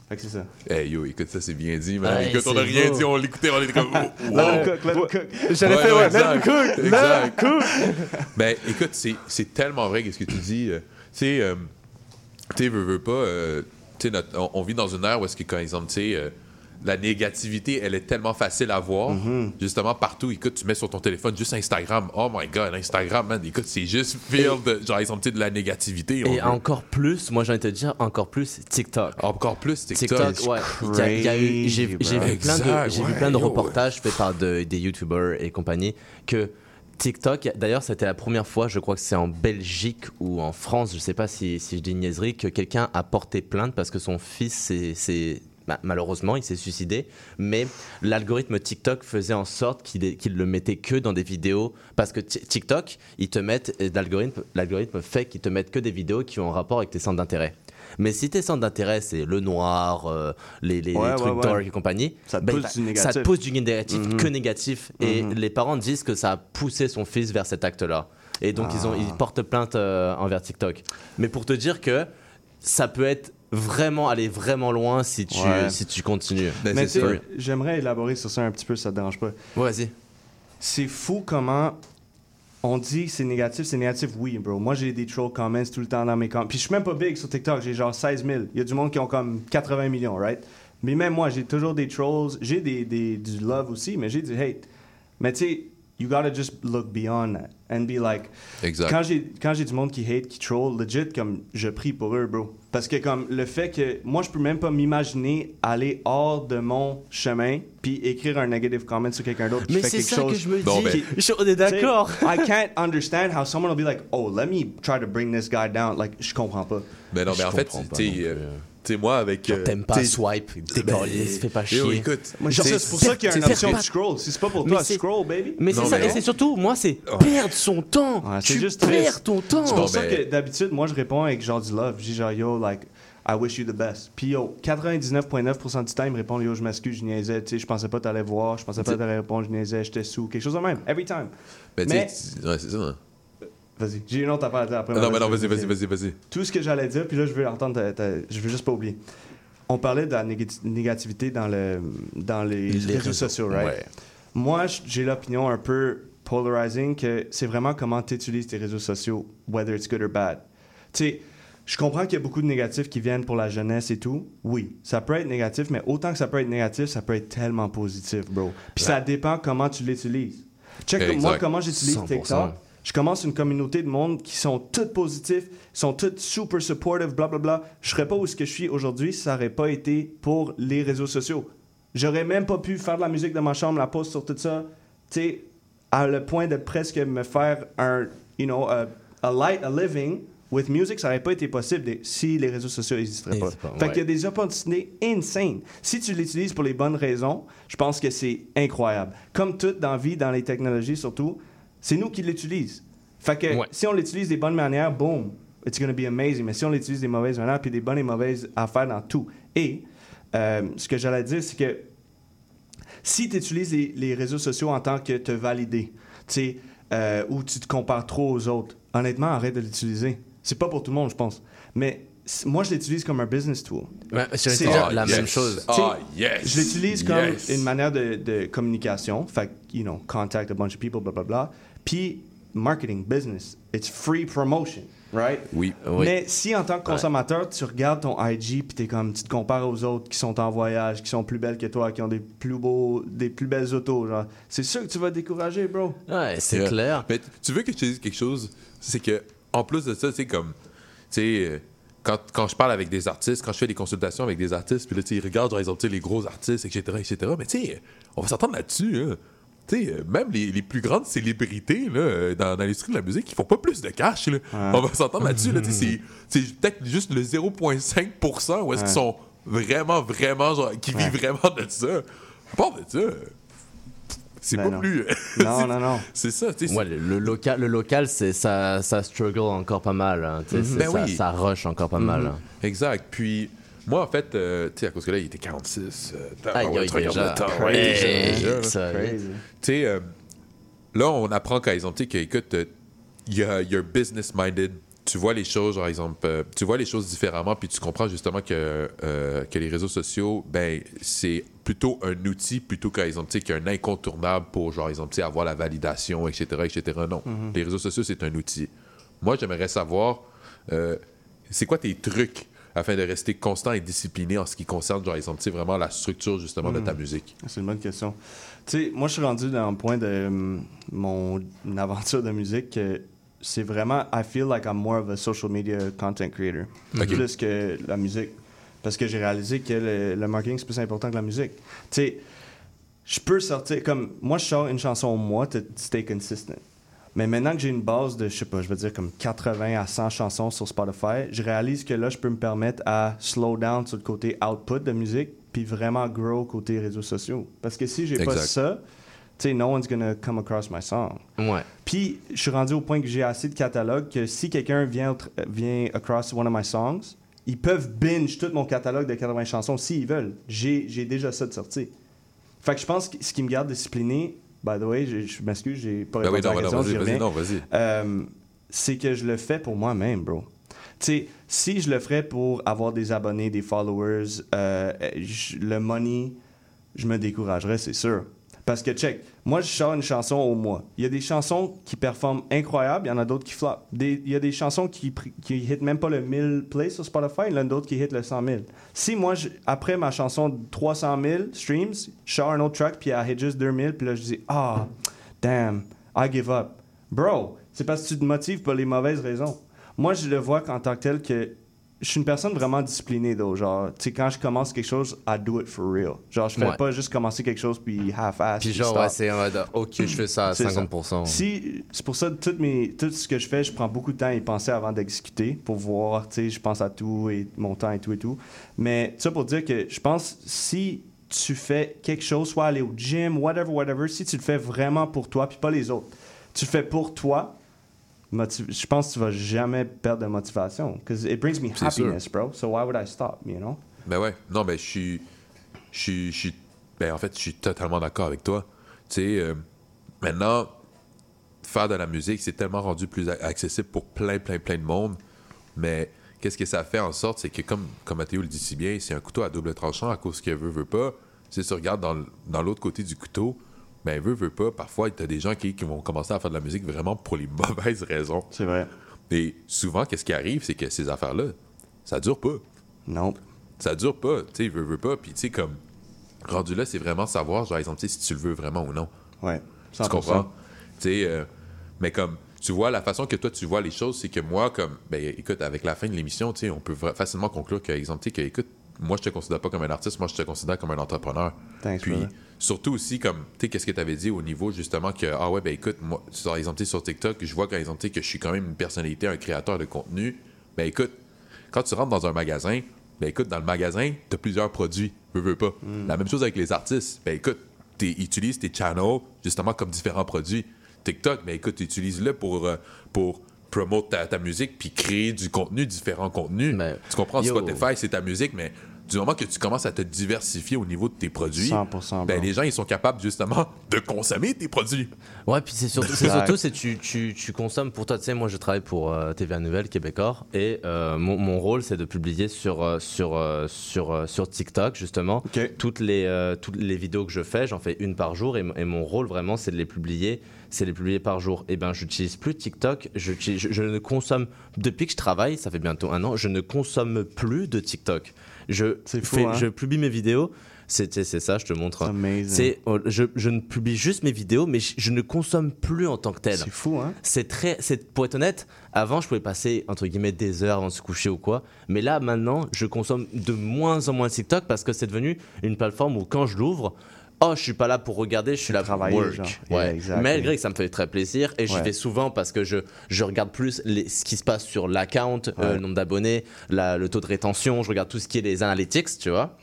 Fait que c'est ça.
Hey yo, écoute, ça c'est bien dit, man.
Ouais,
écoute, on a
c'est
rien
beau.
dit, on l'écoutait, on était comme. *laughs* oh, wow.
Let him cook, let him cook.
J'allais faire, ouais, let him cook, let him
exact.
cook. *laughs*
Ben, écoute, c'est, c'est tellement vrai qu'est-ce que tu dis. euh, tu sais, euh, tu sais, veux, veux pas. euh, tu sais, notre- on, on vit dans une ère où est-ce que, quand exemple, tu sais, euh, la négativité, elle est tellement facile à voir.
Mm-hmm.
Justement, partout, écoute, tu mets sur ton téléphone juste Instagram. Oh my god, Instagram, man. Écoute, c'est juste filled de, genre, sais, de la négativité.
Et
veut.
encore plus, moi j'ai envie de te dire, encore plus TikTok.
Encore plus TikTok.
TikTok, ouais. J'ai vu plein de, vu
ouais,
plein de
yo,
reportages faits par de- des YouTubers et compagnie que TikTok, d'ailleurs c'était la première fois, je crois que c'est en Belgique ou en France, je sais pas si, si je dis niaiserie, que quelqu'un a porté plainte parce que son fils s'est bah, malheureusement, il s'est suicidé, mais l'algorithme TikTok faisait en sorte qu'il le mettait que dans des vidéos, parce que Ti- TikTok, ils te mettent, et l'algorithme l'algorithme fait qu'ils te mettent que des vidéos qui ont un rapport avec tes centres d'intérêt. Mais si tes centres d'intérêt, c'est le noir, euh, les,
Ouais,
trucs
ouais.
dark et compagnie,
Ça te
ben,
pousse du.
Ça te pousse du négatif,
Mhm.
que négatif. Et
Mhm.
les parents disent que ça a poussé son fils vers cet acte-là. Et donc, ils, ont,
Ah.
ils portent plainte euh, envers TikTok. Mais pour te dire que ça peut être vraiment, aller vraiment loin si tu,
Ouais.
si tu continues.
Ben,
Mais j'aimerais élaborer sur ça un petit peu, ça te dérange pas.
Vas-y.
C'est fou comment on dit c'est négatif, c'est négatif, oui, bro. Moi, j'ai des troll comments tout le temps dans mes comments. Puis je suis même pas big sur TikTok, j'ai genre 16 000. Il y a du monde qui ont comme 80 millions, right? Mais même moi, j'ai toujours des trolls. J'ai des, des- du love aussi, mais j'ai du hate. Mais tu sais, you gotta just look beyond that and be like.
Exact.
Quand j'ai quand j'ai du monde qui hate, qui troll, legit, comme je prie pour eux, bro. Parce que comme le fait que moi, je peux même pas m'imaginer aller hors de mon chemin puis écrire un negative comment sur quelqu'un d'autre qui
Mais c'est ça
chose.
que je me dis.
Bon, ben-
Je- on est d'accord. *laughs*
I can't understand how someone will be like, oh, let me try to bring this guy down. Like, je comprends pas.
Mais non, mais en fait, tu sais, moi, avec. Euh,
T'aimes pas swipe,
ben,
décoller, fais pas
yo,
chier.
écoute,
Moi,
tu sais,
c'est pour ça qu'il y a une option de scroll. Si c'est pas pour toi, scroll, baby.
Mais c'est ça, et c'est surtout, moi, c'est perdre son temps. Tu
juste
perds ton temps.
C'est pour ça
ben-
que d'habitude, moi, je réponds avec genre du love. Je dis genre, yo, like, I wish you the best. Puis yo, 99,9% du temps, ils me répondent, yo, je m'excuse, je niaisais, tu sais, je pensais pas t'allais voir, je pensais pas t'allais répondre, je niaisais, j'étais sous, quelque chose de même, every time.
Ben, tu
Mais-
ouais, c'est ça. hein.
Vas-y, j'ai une autre affaire à dire après.
Non, mais non, vas-y, vas-y, vas-y, vas-y.
Tout ce que j'allais dire, puis là, je veux entendre, ta- ta- je veux juste pas oublier. On parlait de la négati- négativité dans, le, dans les,
Les
réseaux,
réseaux,
sociaux, right?
ouais.
Moi, j'ai l'opinion un peu polarizing que c'est vraiment comment tu utilises tes réseaux sociaux, whether it's good or bad. Tu sais, je comprends qu'il y a beaucoup de négatifs qui viennent pour la jeunesse et tout. Oui, ça peut être négatif, mais autant que ça peut être négatif, ça peut être tellement positif, bro. Puis ça dépend comment tu l'utilises. Check
Exact.
moi comment j'utilise
100%.
TikTok. Je commence une communauté de monde qui sont tous positifs, sont tous super supportive, blablabla. Je serais pas où ce que je suis aujourd'hui si ça n'aurait pas été pour les réseaux sociaux. J'aurais même pas pu faire de la musique dans ma chambre, la poste sur tout ça, tu sais, à le point de presque me faire un, you know, a, a light, a living with music, ça n'aurait pas été possible si les réseaux sociaux n'existeraient pas.
Pas,
Fait
ouais.
qu'il y a des opportunités insane. Si tu l'utilises pour les bonnes raisons, je pense que c'est incroyable. Comme tout dans la vie, dans les technologies surtout, c'est nous qui l'utilisons. Fait que
Ouais.
si on l'utilise des bonnes manières, boom, it's gonna be amazing. Mais si on l'utilise des mauvaises manières, puis des bonnes et mauvaises affaires dans tout. Et euh, ce que j'allais dire, c'est que si tu utilises les, les réseaux sociaux en tant que te valider, tu sais, euh, ou tu te compares trop aux autres, honnêtement, arrête de l'utiliser. C'est pas pour tout le monde, je pense. Mais moi, je l'utilise comme un business tool.
Ouais,
C'est- Ah,
la
yes.
même chose.
Ah, yes.
Je l'utilise comme
Yes.
une manière de, de communication. Fait you know, contact a bunch of people, blah, blah, blah. Puis, marketing, business. It's free promotion, right?
Oui.
Oui.
Mais si en tant que consommateur, tu regardes ton IG puis t'es comme tu te compares aux autres qui sont en voyage, qui sont plus belles que toi, qui ont des plus beaux, des plus belles autos, genre, c'est sûr que tu vas te décourager, bro.
Ouais, c'est
Yeah.
clair.
Mais tu veux que je te dise quelque chose? C'est que, en plus de ça, c'est comme, tu sais, euh, quand, quand je parle avec des artistes, quand je fais des consultations avec des artistes, puis là, tu sais, ils regardent, genre, ils ont, tu sais, les gros artistes, etc., etc., mais tu sais, on va s'entendre là-dessus, hein. Tu sais, euh, même les, les plus grandes célébrités là, euh, dans, dans l'industrie de la musique, ils font pas plus de cash. Là. On va s'entendre là-dessus. Là, *laughs* c'est c'est peut-être juste le 0,5% où est-ce qu'ils sont vraiment, vraiment, genre, qui
Ouais.
vivent vraiment de ça. À part de ça, c'est
Ben
pas
non.
plus.
Non,
c'est- *laughs*
non, non. *laughs*
C'est ça, tu sais.
Ouais, le, le local, le local c'est ça, ça struggle encore pas mal. hein, c'est-
Ben
ça,
oui.
ça rush encore pas mal. hein.
Exact. Puis, moi, en fait, euh, tu sais, à cause que là, il était 46. euh,
Aïe,
ouais, tu regardes
déjà.
le temps, ouais. Tu sais, euh, là, on apprend, par exemple, tu écoute, euh, il y a- you're business-minded. Tu vois les choses, par exemple, euh, tu vois les choses différemment, puis tu comprends justement que, euh, que les réseaux sociaux, ben, c'est plutôt un outil plutôt qu'un exemple, qu'un incontournable pour, genre, exemple, avoir la validation, etc., etc. Non.
Mhm.
Les réseaux sociaux, c'est un outil. Moi, j'aimerais savoir, euh, c'est quoi tes trucs afin de rester constant et discipliné en ce qui concerne, genre, exemple, vraiment la structure, justement, de ta
Mhm.
musique?
C'est une bonne question. Tu sais, moi, je suis rendu dans un point de hum, mon *laughs* aventure de musique que c'est vraiment, I feel like I'm more of a social media content creator. Plus que la musique. Parce que j'ai réalisé que le, le marketing, c'est plus important que la musique. Tu sais, je peux sortir, comme, moi, je sors une chanson au mois to stay consistent. Mais maintenant que j'ai une base de, je sais pas, je veux dire comme 80 à 100 chansons sur Spotify, je réalise que là, je peux me permettre à slow down sur le côté output de musique, puis vraiment grow côté réseaux sociaux. Parce que si j'ai pas ça, tu sais, no one's gonna come across my song.
Ouais.
Puis, je suis rendu au point que j'ai assez de catalogue que si quelqu'un vient, vient across one of my songs, ils peuvent binge tout mon catalogue de 80 chansons s'ils veulent. J'ai j'ai déjà ça de sortie. Fait que je pense que ce qui me garde discipliné, by the way, j'ai- je m'excuse, j'ai pas
Ben oui,
répondu à la
non,
question, j'y reviens. Euh, c'est que je le fais pour moi-même, bro. Tu sais, si je le ferais pour avoir des abonnés, des followers, euh, je- le money, je me découragerais, c'est sûr. Parce que, check, moi, je sors une chanson au mois. Il y a des chansons qui performent incroyable, il y en a d'autres qui flop. Des- Il y a des chansons qui, qui hit même pas le 1000 plays sur Spotify, il y en a d'autres qui hit le 100 000. Si moi, après ma chanson de 300 000 streams, je sors un autre track, puis elle hit juste 2000, puis là, je dis, ah, damn, I give up. Bro, c'est parce que tu te motives pour les mauvaises raisons. Moi, je le vois qu'en tant que tel que je suis une personne vraiment disciplinée, though. Genre, tu sais, quand je commence quelque chose, I do it for real. Genre, je fais
Ouais.
pas juste commencer quelque chose puis half-ass.
Puis
puis
genre, ouais, c'est en mode, ok, je fais ça à
C'est
50%.
Si, c'est pour ça toutes mes, tout ce que je fais, je prends beaucoup de temps à y penser avant d'exécuter pour voir, tu sais, je pense à tout et mon temps et tout et tout. Mais ça pour dire que je pense si tu fais quelque chose, soit aller au gym, whatever, whatever, si tu le fais vraiment pour toi puis pas les autres, tu le fais pour toi, je pense que tu vas jamais perdre de motivation. Because it brings me
C'est sûr.
happiness, bro. So why would I stop, you know?
Ben ouais. Non, ben je suis. Je Ben en fait, je suis totalement d'accord avec toi. Tu sais, euh, maintenant, faire de la musique, c'est tellement rendu plus accessible pour plein, plein, plein de monde. Mais qu'est-ce que ça fait en sorte, c'est que comme, comme Mathéo le dit si bien, c'est un couteau à double tranchant à cause qu'elle veut, veut pas. Si tu regardes dans l'autre côté du couteau, ben veut, veut pas. Parfois, tu as des gens qui, qui vont commencer à faire de la musique vraiment pour les *laughs* mauvaises raisons.
C'est vrai.
Et souvent, qu'est-ce qui arrive, c'est que ces affaires-là, ça dure pas.
Non.
Ça dure pas, tu sais, veut, veut pas. Puis, tu sais, comme, rendu là, c'est vraiment savoir, genre, exemple, tu si tu le veux vraiment ou non.
Ouais.
Tu
100%.
comprends? Tu sais, euh, mais comme, tu vois, la façon que toi, tu vois les choses, c'est que moi, comme, ben, écoute, avec la fin de l'émission, tu sais, on peut facilement conclure que, exemple, tu que, écoute, moi, je te considère pas comme un artiste, moi, je te considère comme un entrepreneur.
Thanks,
Puis,
brother.
surtout aussi, comme, tu sais, qu'est-ce que tu avais dit au niveau, justement, que, ah ouais, ben, écoute, moi, par exemple, tu sur TikTok, je vois, par exemple, tu que je suis quand même une personnalité, un créateur de contenu. Ben, écoute, quand tu rentres dans un magasin, ben, écoute, dans le magasin, tu as plusieurs produits, veux, veux pas.
Mm.
La même chose avec les artistes. Ben, écoute, tu utilises tes channels, justement, comme différents produits. TikTok, ben, écoute, utilise-le pour, euh, pour promote ta, ta musique puis créer du contenu, différents contenus. tu comprends?
yo.
Spotify, c'est ta musique, mais du moment que tu commences à te diversifier au niveau de tes produits,
100%,
ben, les gens, ils sont capables, justement, de consommer tes produits.
Ouais, puis c'est surtout, c'est surtout c'est tu, tu, tu consommes pour toi. Tu sais, moi, je travaille pour euh, TVA Nouvelle Québécois et euh, mon, mon rôle, c'est de publier sur, euh, sur, euh, sur, sur TikTok, justement, toutes, les, euh, toutes les vidéos que je fais. J'en fais une par jour et, mon rôle, vraiment, c'est de les publier. C'est de les publier par jour. Et ben, j'utilise plus TikTok. Je, je, je ne consomme, depuis que je travaille, ça fait bientôt un an, je ne consomme plus de TikTok. Je,
fou,
fais-
hein?
je publie mes vidéos. C'est ça, je te montre.
C'est amazing.
C'est oh, je, je ne publie juste mes vidéos, mais je, je ne consomme plus en tant que tel.
C'est fou, hein?
C'est très, c'est pour être honnête. Avant, je pouvais passer entre guillemets des heures avant de se coucher ou quoi. Mais là, maintenant, je consomme de moins en moins TikTok parce que c'est devenu une plateforme où quand je l'ouvre, oh, je suis pas là pour regarder, je suis là pour
travailler,
work.
genre.
Ouais.
Yeah.
Malgré que ça me fait très plaisir et
Ouais.
vais souvent parce que je, je regarde plus les- ce qui se passe sur l'account, euh, le nombre d'abonnés, le taux de rétention, je regarde tout ce qui est les analytics, tu vois.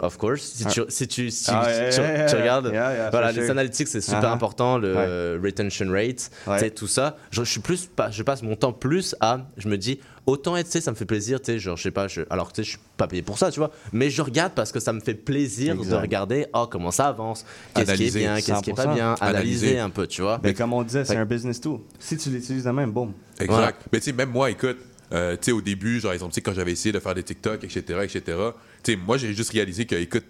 Of course. Si tu, si tu, si
Ah,
tu-
yeah,
tu-
yeah,
tu
yeah.
regardes, voilà, les analytics c'est super
Uh-huh.
important, le
Ouais.
retention rate, tout ça. Je, je suis plus, pas- je passe mon temps plus à, je me dis, autant être, tu sais, ça me fait plaisir, tu sais, genre, je sais pas, je, alors tu sais, je suis pas payé pour ça, tu vois, mais je regarde parce que ça me fait plaisir de regarder, oh, comment ça avance, qu'est-ce qui est
Analyser,
bien, qu'est-ce qui est pas
100%.
bien, analyser
Analyser.
un peu, tu vois.
Mais comme on disait, c'est un business tool. Si tu l'utilises de même, boum.
Exact. Mais tu sais, même moi, écoute, euh, tu sais, au début, genre, exemple, tu sais, quand j'avais essayé de faire des TikTok, etc., etc., tu sais, moi, j'ai juste réalisé que, écoute,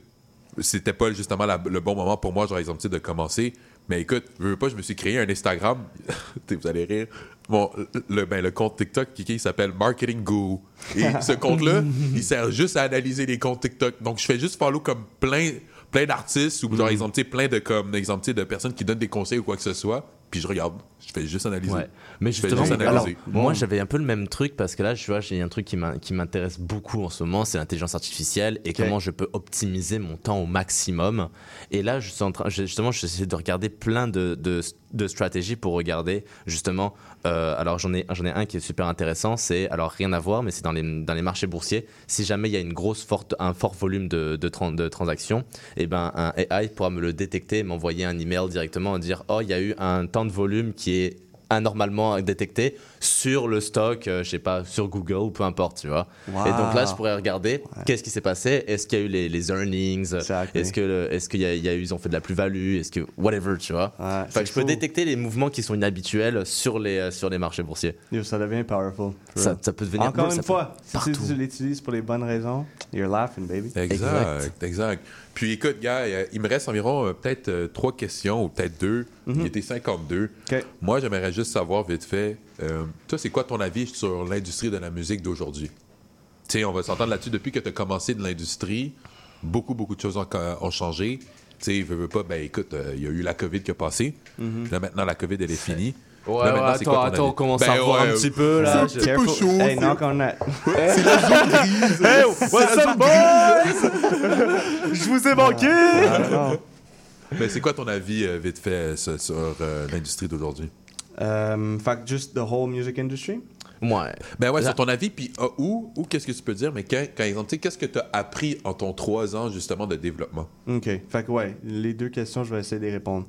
c'était pas justement la- le bon moment pour moi, genre, exemple, tu sais, de commencer. Mais écoute, veux, veux pas, je me suis créé un Instagram. *laughs* Vous allez rire. Bon, le, ben, le compte TikTok, qui il s'appelle Marketing Guru. Et *laughs* ce compte-là, il sert juste à analyser les comptes TikTok. Donc, je fais juste follow comme plein, plein d'artistes ou, genre, exemple, tu sais, plein de, comme, exemple, de personnes qui donnent des conseils ou quoi que ce soit. Puis je regarde. Je fais juste analyser.
Ouais. Mais justement,
juste
alors, moi j'avais un peu le même truc parce que là, je vois, j'ai un truc qui m'intéresse beaucoup en ce moment, c'est l'intelligence artificielle et comment je peux optimiser mon temps au maximum. Et là, je suis en train, justement, j'essaie de regarder plein de, de, de stratégies pour regarder justement. Euh, alors j'en ai, un qui est super intéressant, c'est alors rien à voir, mais c'est dans les, dans les marchés boursiers. Si jamais il y a une grosse forte, un fort volume de, de, tran- de transactions, et ben un AI pourra me le détecter, m'envoyer un email directement et dire oh il y a eu un temps de volume qui est anormalement détecté sur le stock, euh, je sais pas, sur Google ou peu importe, tu vois.
Wow.
Et donc là, je pourrais regarder qu'est-ce qui s'est passé, est-ce qu'il y a eu les, les earnings,
Exactly.
est-ce que est-ce qu'il y a, il y a eu ils ont fait de la plus-value, est-ce que whatever, tu vois.
Ouais,
Fait que
c'est
je peux détecter les mouvements qui sont inhabituels sur les euh, sur les marchés boursiers.
Yo, ça devient powerful.
Ça, peut devenir
Encore une fois, si tu, tu l'utilises pour les bonnes raisons, you're laughing, baby.
Exact, exact. Puis écoute, gars, euh, il me reste environ euh, peut-être euh, trois questions ou peut-être deux. Il était 52.
Ok.
Moi, j'aimerais juste savoir vite fait, euh, toi, c'est quoi ton avis sur l'industrie de la musique d'aujourd'hui? Tu sais, on va s'entendre là-dessus. Depuis que tu as commencé de l'industrie, beaucoup, beaucoup de choses ont, ont changé. Tu sais, veux, veux pas, ben écoute, euh, il y a eu la COVID qui a passé. Là, maintenant, la COVID, elle est finie.
Ouais,
Là,
ouais,
c'est quoi
attends, attends, on commence
Ben
à voir
ouais,
un petit peu là.
c'est un petit peu chaud,
Hey,
c'est-
knock on that. *laughs*
Hey, what's up, boys? Je vous ai manqué!
Don't know.
Ben, c'est quoi ton avis, euh, vite fait, euh, sur, sur, euh, l'industrie d'aujourd'hui?
Um, fait que just the whole music industry.
Ouais.
Ben ouais,
Là-
sur ton avis, puis euh, où, où qu'est-ce que tu peux dire, mais quand, quand exemple, tu sais, qu'est-ce que tu as appris en ton trois ans, justement, de développement?
OK. Fait que ouais, les deux questions, je vais essayer de les répondre.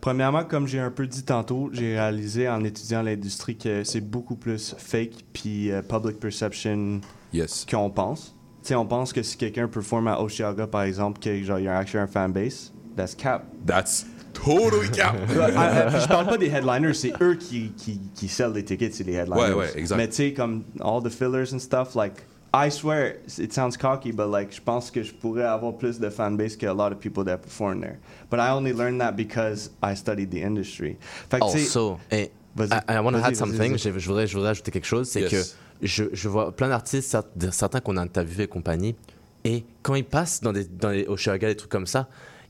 Premièrement, comme j'ai un peu dit tantôt, j'ai réalisé en étudiant l'industrie que c'est beaucoup plus fake puis euh, public perception
Yes.
qu'on pense. Tu sais, on pense que si quelqu'un performe à Oshiaga, par exemple, qu'il y a actually un fanbase, that's cap.
That's totally cap. *laughs*
Ah, ah, je parle pas des headliners, c'est eux qui, qui, qui sell les tickets, c'est les headliners.
Ouais, ouais, exact.
Mais tu sais, comme all the fillers and stuff, like, I swear, it sounds cocky, but like, je pense que je pourrais avoir plus de fanbase que a lot of people that perform there. But I only learned that because I studied the industry. Fait que,
Also, hey,
Vas-y,
I, I want to add something. Je, je voudrais, je voudrais ajouter quelque chose. C'est
Yes.
que je, je vois plein d'artistes, certains qu'on a interviewés et compagnie, et quand ils passent dans des, dans les Oshaga, des trucs comme ça,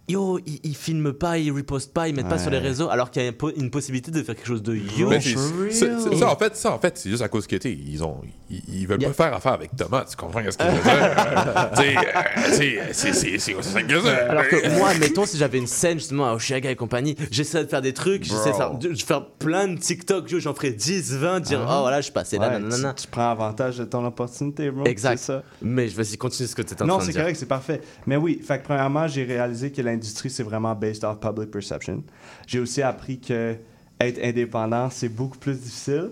yo, ils, ils filment pas, ils repostent pas, ils mettent pas sur les réseaux, alors qu'il y a une, po- une possibilité de faire quelque chose de yo.
Mais c'est- c'est- c'est- ça, en fait, ça, en fait, c'est juste à cause que, ils ont, ils, ils veulent
Yeah.
pas faire affaire avec Thomas, tu comprends ce que je veux dire? *laughs* C'est- c'est- c'est c'est.
Alors que moi, mettons, si j'avais une scène justement à Oshiaga et compagnie, j'essaie de faire des trucs, j'essaie de faire, de- de faire plein de TikTok, yo, j'en ferai 10, 20, dire, oh voilà, je suis passé là,
Ouais,
nanana.
tu, tu prends avantage de ton opportunité, bro.
Exact.
C'est ça.
Mais je vais continuer ce que tu étais en
Non,
train de
c'est
dire.
correct, c'est parfait. Mais oui, fait que premièrement, j'ai réalisé que c'est vraiment based off public perception. J'ai aussi appris que être indépendant, c'est beaucoup plus difficile.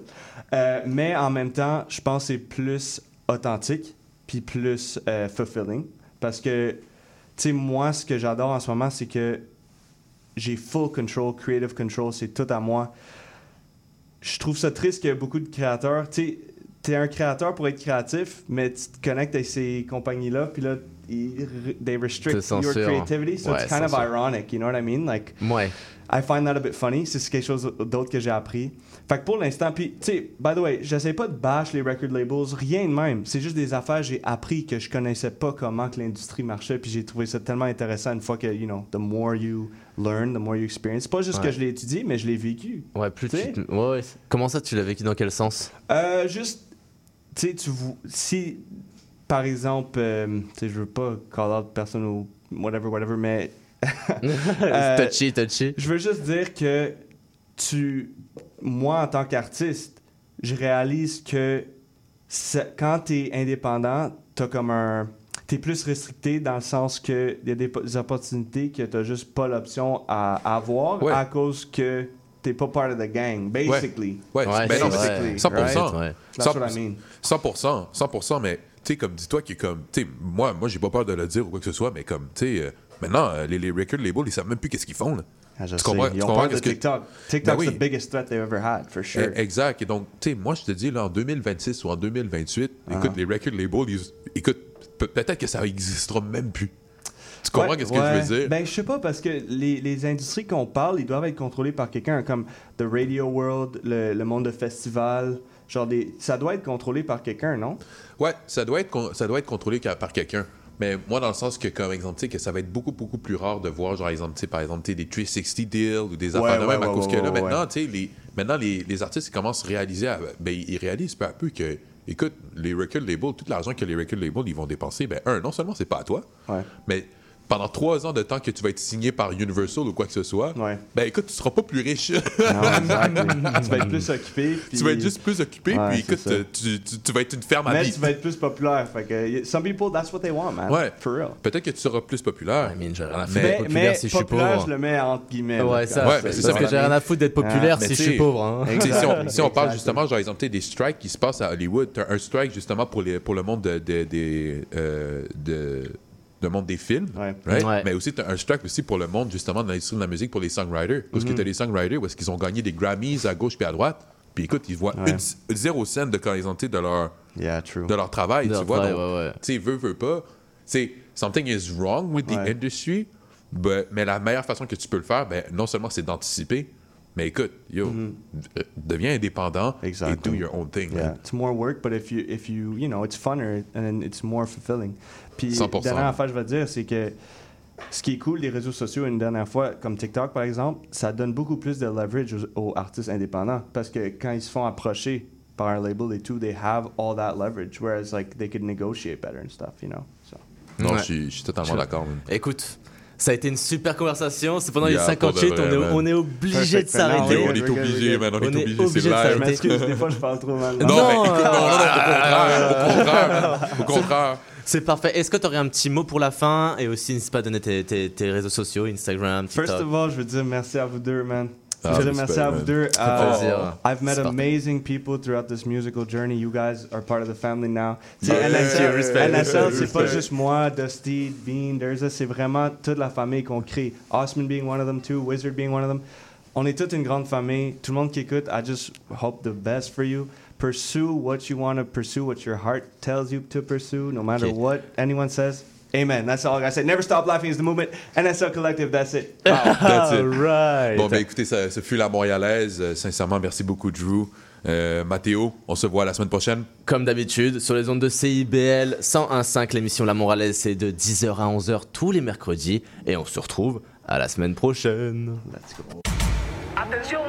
Euh, mais en même temps, je pense que c'est plus authentique puis plus euh, fulfilling. Parce que, tu sais, moi, ce que j'adore en ce moment, c'est que j'ai full control, creative control, c'est tout à moi. Je trouve ça triste qu'il y a beaucoup de créateurs. Tu sais, t'es un créateur pour être créatif, mais tu te connectes avec ces compagnies-là, puis là, they restrict your creativity. So
Ouais,
it's kind of
censure.
ironic, you know what I mean? Like,
Ouais.
I find that a bit funny. C'est quelque chose d'autre que j'ai appris. Fait que pour l'instant, puis, tu sais, by the way, j'essaie pas de bash les record labels, rien de même. C'est juste des affaires que j'ai appris que je connaissais pas comment que l'industrie marchait, puis j'ai trouvé ça tellement intéressant une fois que, you know, the more you learn, the more you experience. C'est pas juste que
Ouais.
je l'ai étudié, mais je l'ai vécu.
Ouais, plus tu te- ouais, ouais. Comment ça, tu l'as vécu dans quel sens?
Euh, juste, tu sais, tu si, par exemple, euh, tu sais, je veux pas call out personne ou whatever, whatever, mais *laughs* Euh,
touchy, touchy.
Je veux juste dire que tu, moi en tant qu'artiste, je réalise que ça- quand tu es indépendant, t'as comme un, t'es plus restricté dans le sens que il y a des, po- des opportunités que t'as juste pas l'option à, avoir
Ouais.
à cause que t'es pas part of the gang, basically.
Ouais,
Ouais,
ben non,
c'est
mais
vrai.
100%.
Right, ouais.
That's what I mean.
100%, 100%, mais sais, comme dis-toi que comme, tu sais, moi, moi j'ai pas peur de le dire ou quoi que ce soit, mais comme, tu sais, euh, maintenant, euh, les, les record labels, ils savent même plus qu'est-ce qu'ils font, là.
Ah, je
Tu
sais.
comprends-
Ils
tu
ont
comprends
peur de
qu'est-ce que-
TikTok. TikTok's
Ben oui.
the biggest threat they've ever had, for sure.
Eh, Exact. Et donc, tu sais, moi, je te dis, là, en 2026 ou en 2028, écoute, les record labels, ils- écoute, pe- peut-être que ça existera même plus. Tu comprends
Ouais,
qu'est-ce que
ouais.
je veux dire?
Ben, je sais pas, parce que les, les industries qu'on parle, ils doivent être contrôlés par quelqu'un, comme The Radio World, le, le monde de festival. Genre, des, ça doit être contrôlé par quelqu'un, non?
Ouais, ça doit être, con- ça doit être contrôlé par quelqu'un. Mais moi, dans le sens que, comme exemple, tu sais, que ça va être beaucoup, beaucoup plus rare de voir, genre, exemple, tu sais, par exemple, tu sais, des 360 deals ou des
Ouais,
affaires de
ouais,
même, à
ouais,
cause
ouais,
que là,
ouais,
maintenant, tu sais, les, maintenant, les, les artistes, ils commencent à réaliser, à- ben, ils réalisent peu à peu que, écoute, les record labels, tout l'argent que les record labels, ils vont dépenser, ben, un, non seulement c'est pas à toi,
Ouais.
mais pendant trois ans de temps que tu vas être signé par Universal ou quoi que ce soit,
Ouais.
ben, écoute, tu seras pas plus riche.
Non, *laughs* tu vas être plus occupé. puis-
tu vas être juste plus occupé,
Ouais,
puis écoute,
ça.
euh, tu, tu- tu vas être une ferme à
Mais tu vas être plus populaire. Fait que, some people, that's what they want, man.
Ouais.
For real.
Peut-être que tu seras plus populaire.
I mean, j'ai rien à foutre
Mais-
d'être populaire
mais
si je suis
populaire,
pauvre.
je le mets entre guillemets.
Ouais, ça,
Ouais,
c'est
c'est
parce
ça,
que j'ai rien à foutre d'être populaire
Mais
si je suis pauvre. hein.
Si, on, si on
Exactly.
parle justement, genre, exemple, des strikes qui se passent à Hollywood, t'as un strike justement pour, les, pour le monde de, de, des, euh, de, de monde des films,
Ouais.
right?
Ouais.
mais aussi un strike aussi pour le monde justement de l'industrie de la musique pour les songwriters. Parce que t'as des songwriters où est-ce qu'ils ont gagné des Grammys à gauche puis à droite, puis écoute, ils voient
Ouais.
une- zéro scène de été de leur,
Yeah, true.
de leur travail,
De
tu
leur
vois?
travail,
donc,
ouais, ouais.
Tu sais, veut, veut pas. C'est something is wrong with the industry, but- mais la meilleure façon que tu peux le faire, ben, non seulement c'est d'anticiper, mais écoute, yo, euh, deviens indépendant et
Exactly.
do your own thing.
Yeah,
man.
it's more work, but if you, if you, you know, it's funner and it's more fulfilling. Puis,
100%.
dernière affaire, je vais te dire, c'est que ce qui est cool des réseaux sociaux, une dernière fois, comme TikTok par exemple, ça donne beaucoup plus de leverage aux, aux artistes indépendants parce que quand ils se font approcher par un label et tout, they have all that leverage, whereas like they could negotiate better and stuff, you know. So.
Non,
Ouais.
je suis- je suis totalement d'accord. man.
Écoute, ça a été une super conversation. C'est pendant
Yeah,
les 58,
pour de
on, est,
man.
on est obligé
Perfect.
de s'arrêter.
On est obligé, man, on, est obligé,
obligé
c'est
de
Je
live.
m'excuse, des fois je parle trop mal.
Non,
Non,
mais écoute, non, non, non, au contraire, au *laughs* contraire, au contraire.
C'est parfait. Est-ce que tu aurais un petit mot pour la fin Et aussi, n'hésite pas à donner tes, tes- tes réseaux sociaux, Instagram, TikTok?
First of all, je veux dire merci à vous deux, man.
Ah,
je veux dire à vous deux. Uh,
plaisir.
I've met
C'est
amazing people throughout this musical journey. You guys are part of the family now. Tu sais,
Yeah.
NSL,
Respect.
NSL, c'est pas
Respect.
juste moi, Dusty, Bean, Derza, c'est vraiment toute la famille qu'on crée. Osman being one of them too, Wizard being one of them. On est toute une grande famille. Tout le monde qui écoute, I just hope the best for you. Pursue what you want to pursue, what your heart tells you to pursue, no matter
Ok.
what anyone says. Amen. That's all I gotta say. Never stop laughing is the movement. NSL Collective, that's it. Wow. *laughs*
That's it.
Alright.
Bon, ben écoutez, ça, ce fut la Montréalaise. Euh, sincèrement, merci beaucoup, Drew. Euh, Mathéo, on se voit la semaine prochaine.
Comme d'habitude, sur les ondes de CIBL 101.5, l'émission La Moralaise, c'est de 10h à 11h tous les mercredis. Et on se retrouve à la semaine prochaine.
Let's go.
Atención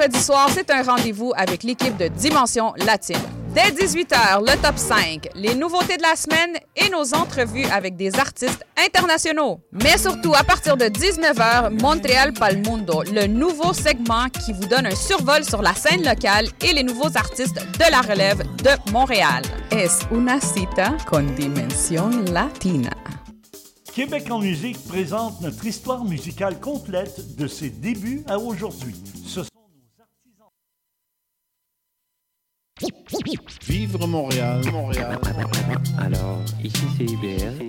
Vendredis soirs, c'est un rendez-vous avec l'équipe de Dimension Latine. Dès 18h, le top 5, les nouveautés de la semaine et nos entrevues avec des artistes internationaux. Mais surtout, à partir de 19h, Montréal Pal Mundo, le nouveau segment qui vous donne un survol sur la scène locale et les nouveaux artistes de la relève de Montréal. Es una cita con Dimension Latina.
Québec en musique présente notre histoire musicale complète de ses débuts à aujourd'hui. Ce
Vivre Montréal, Montréal.
Alors, ici c'est IBL.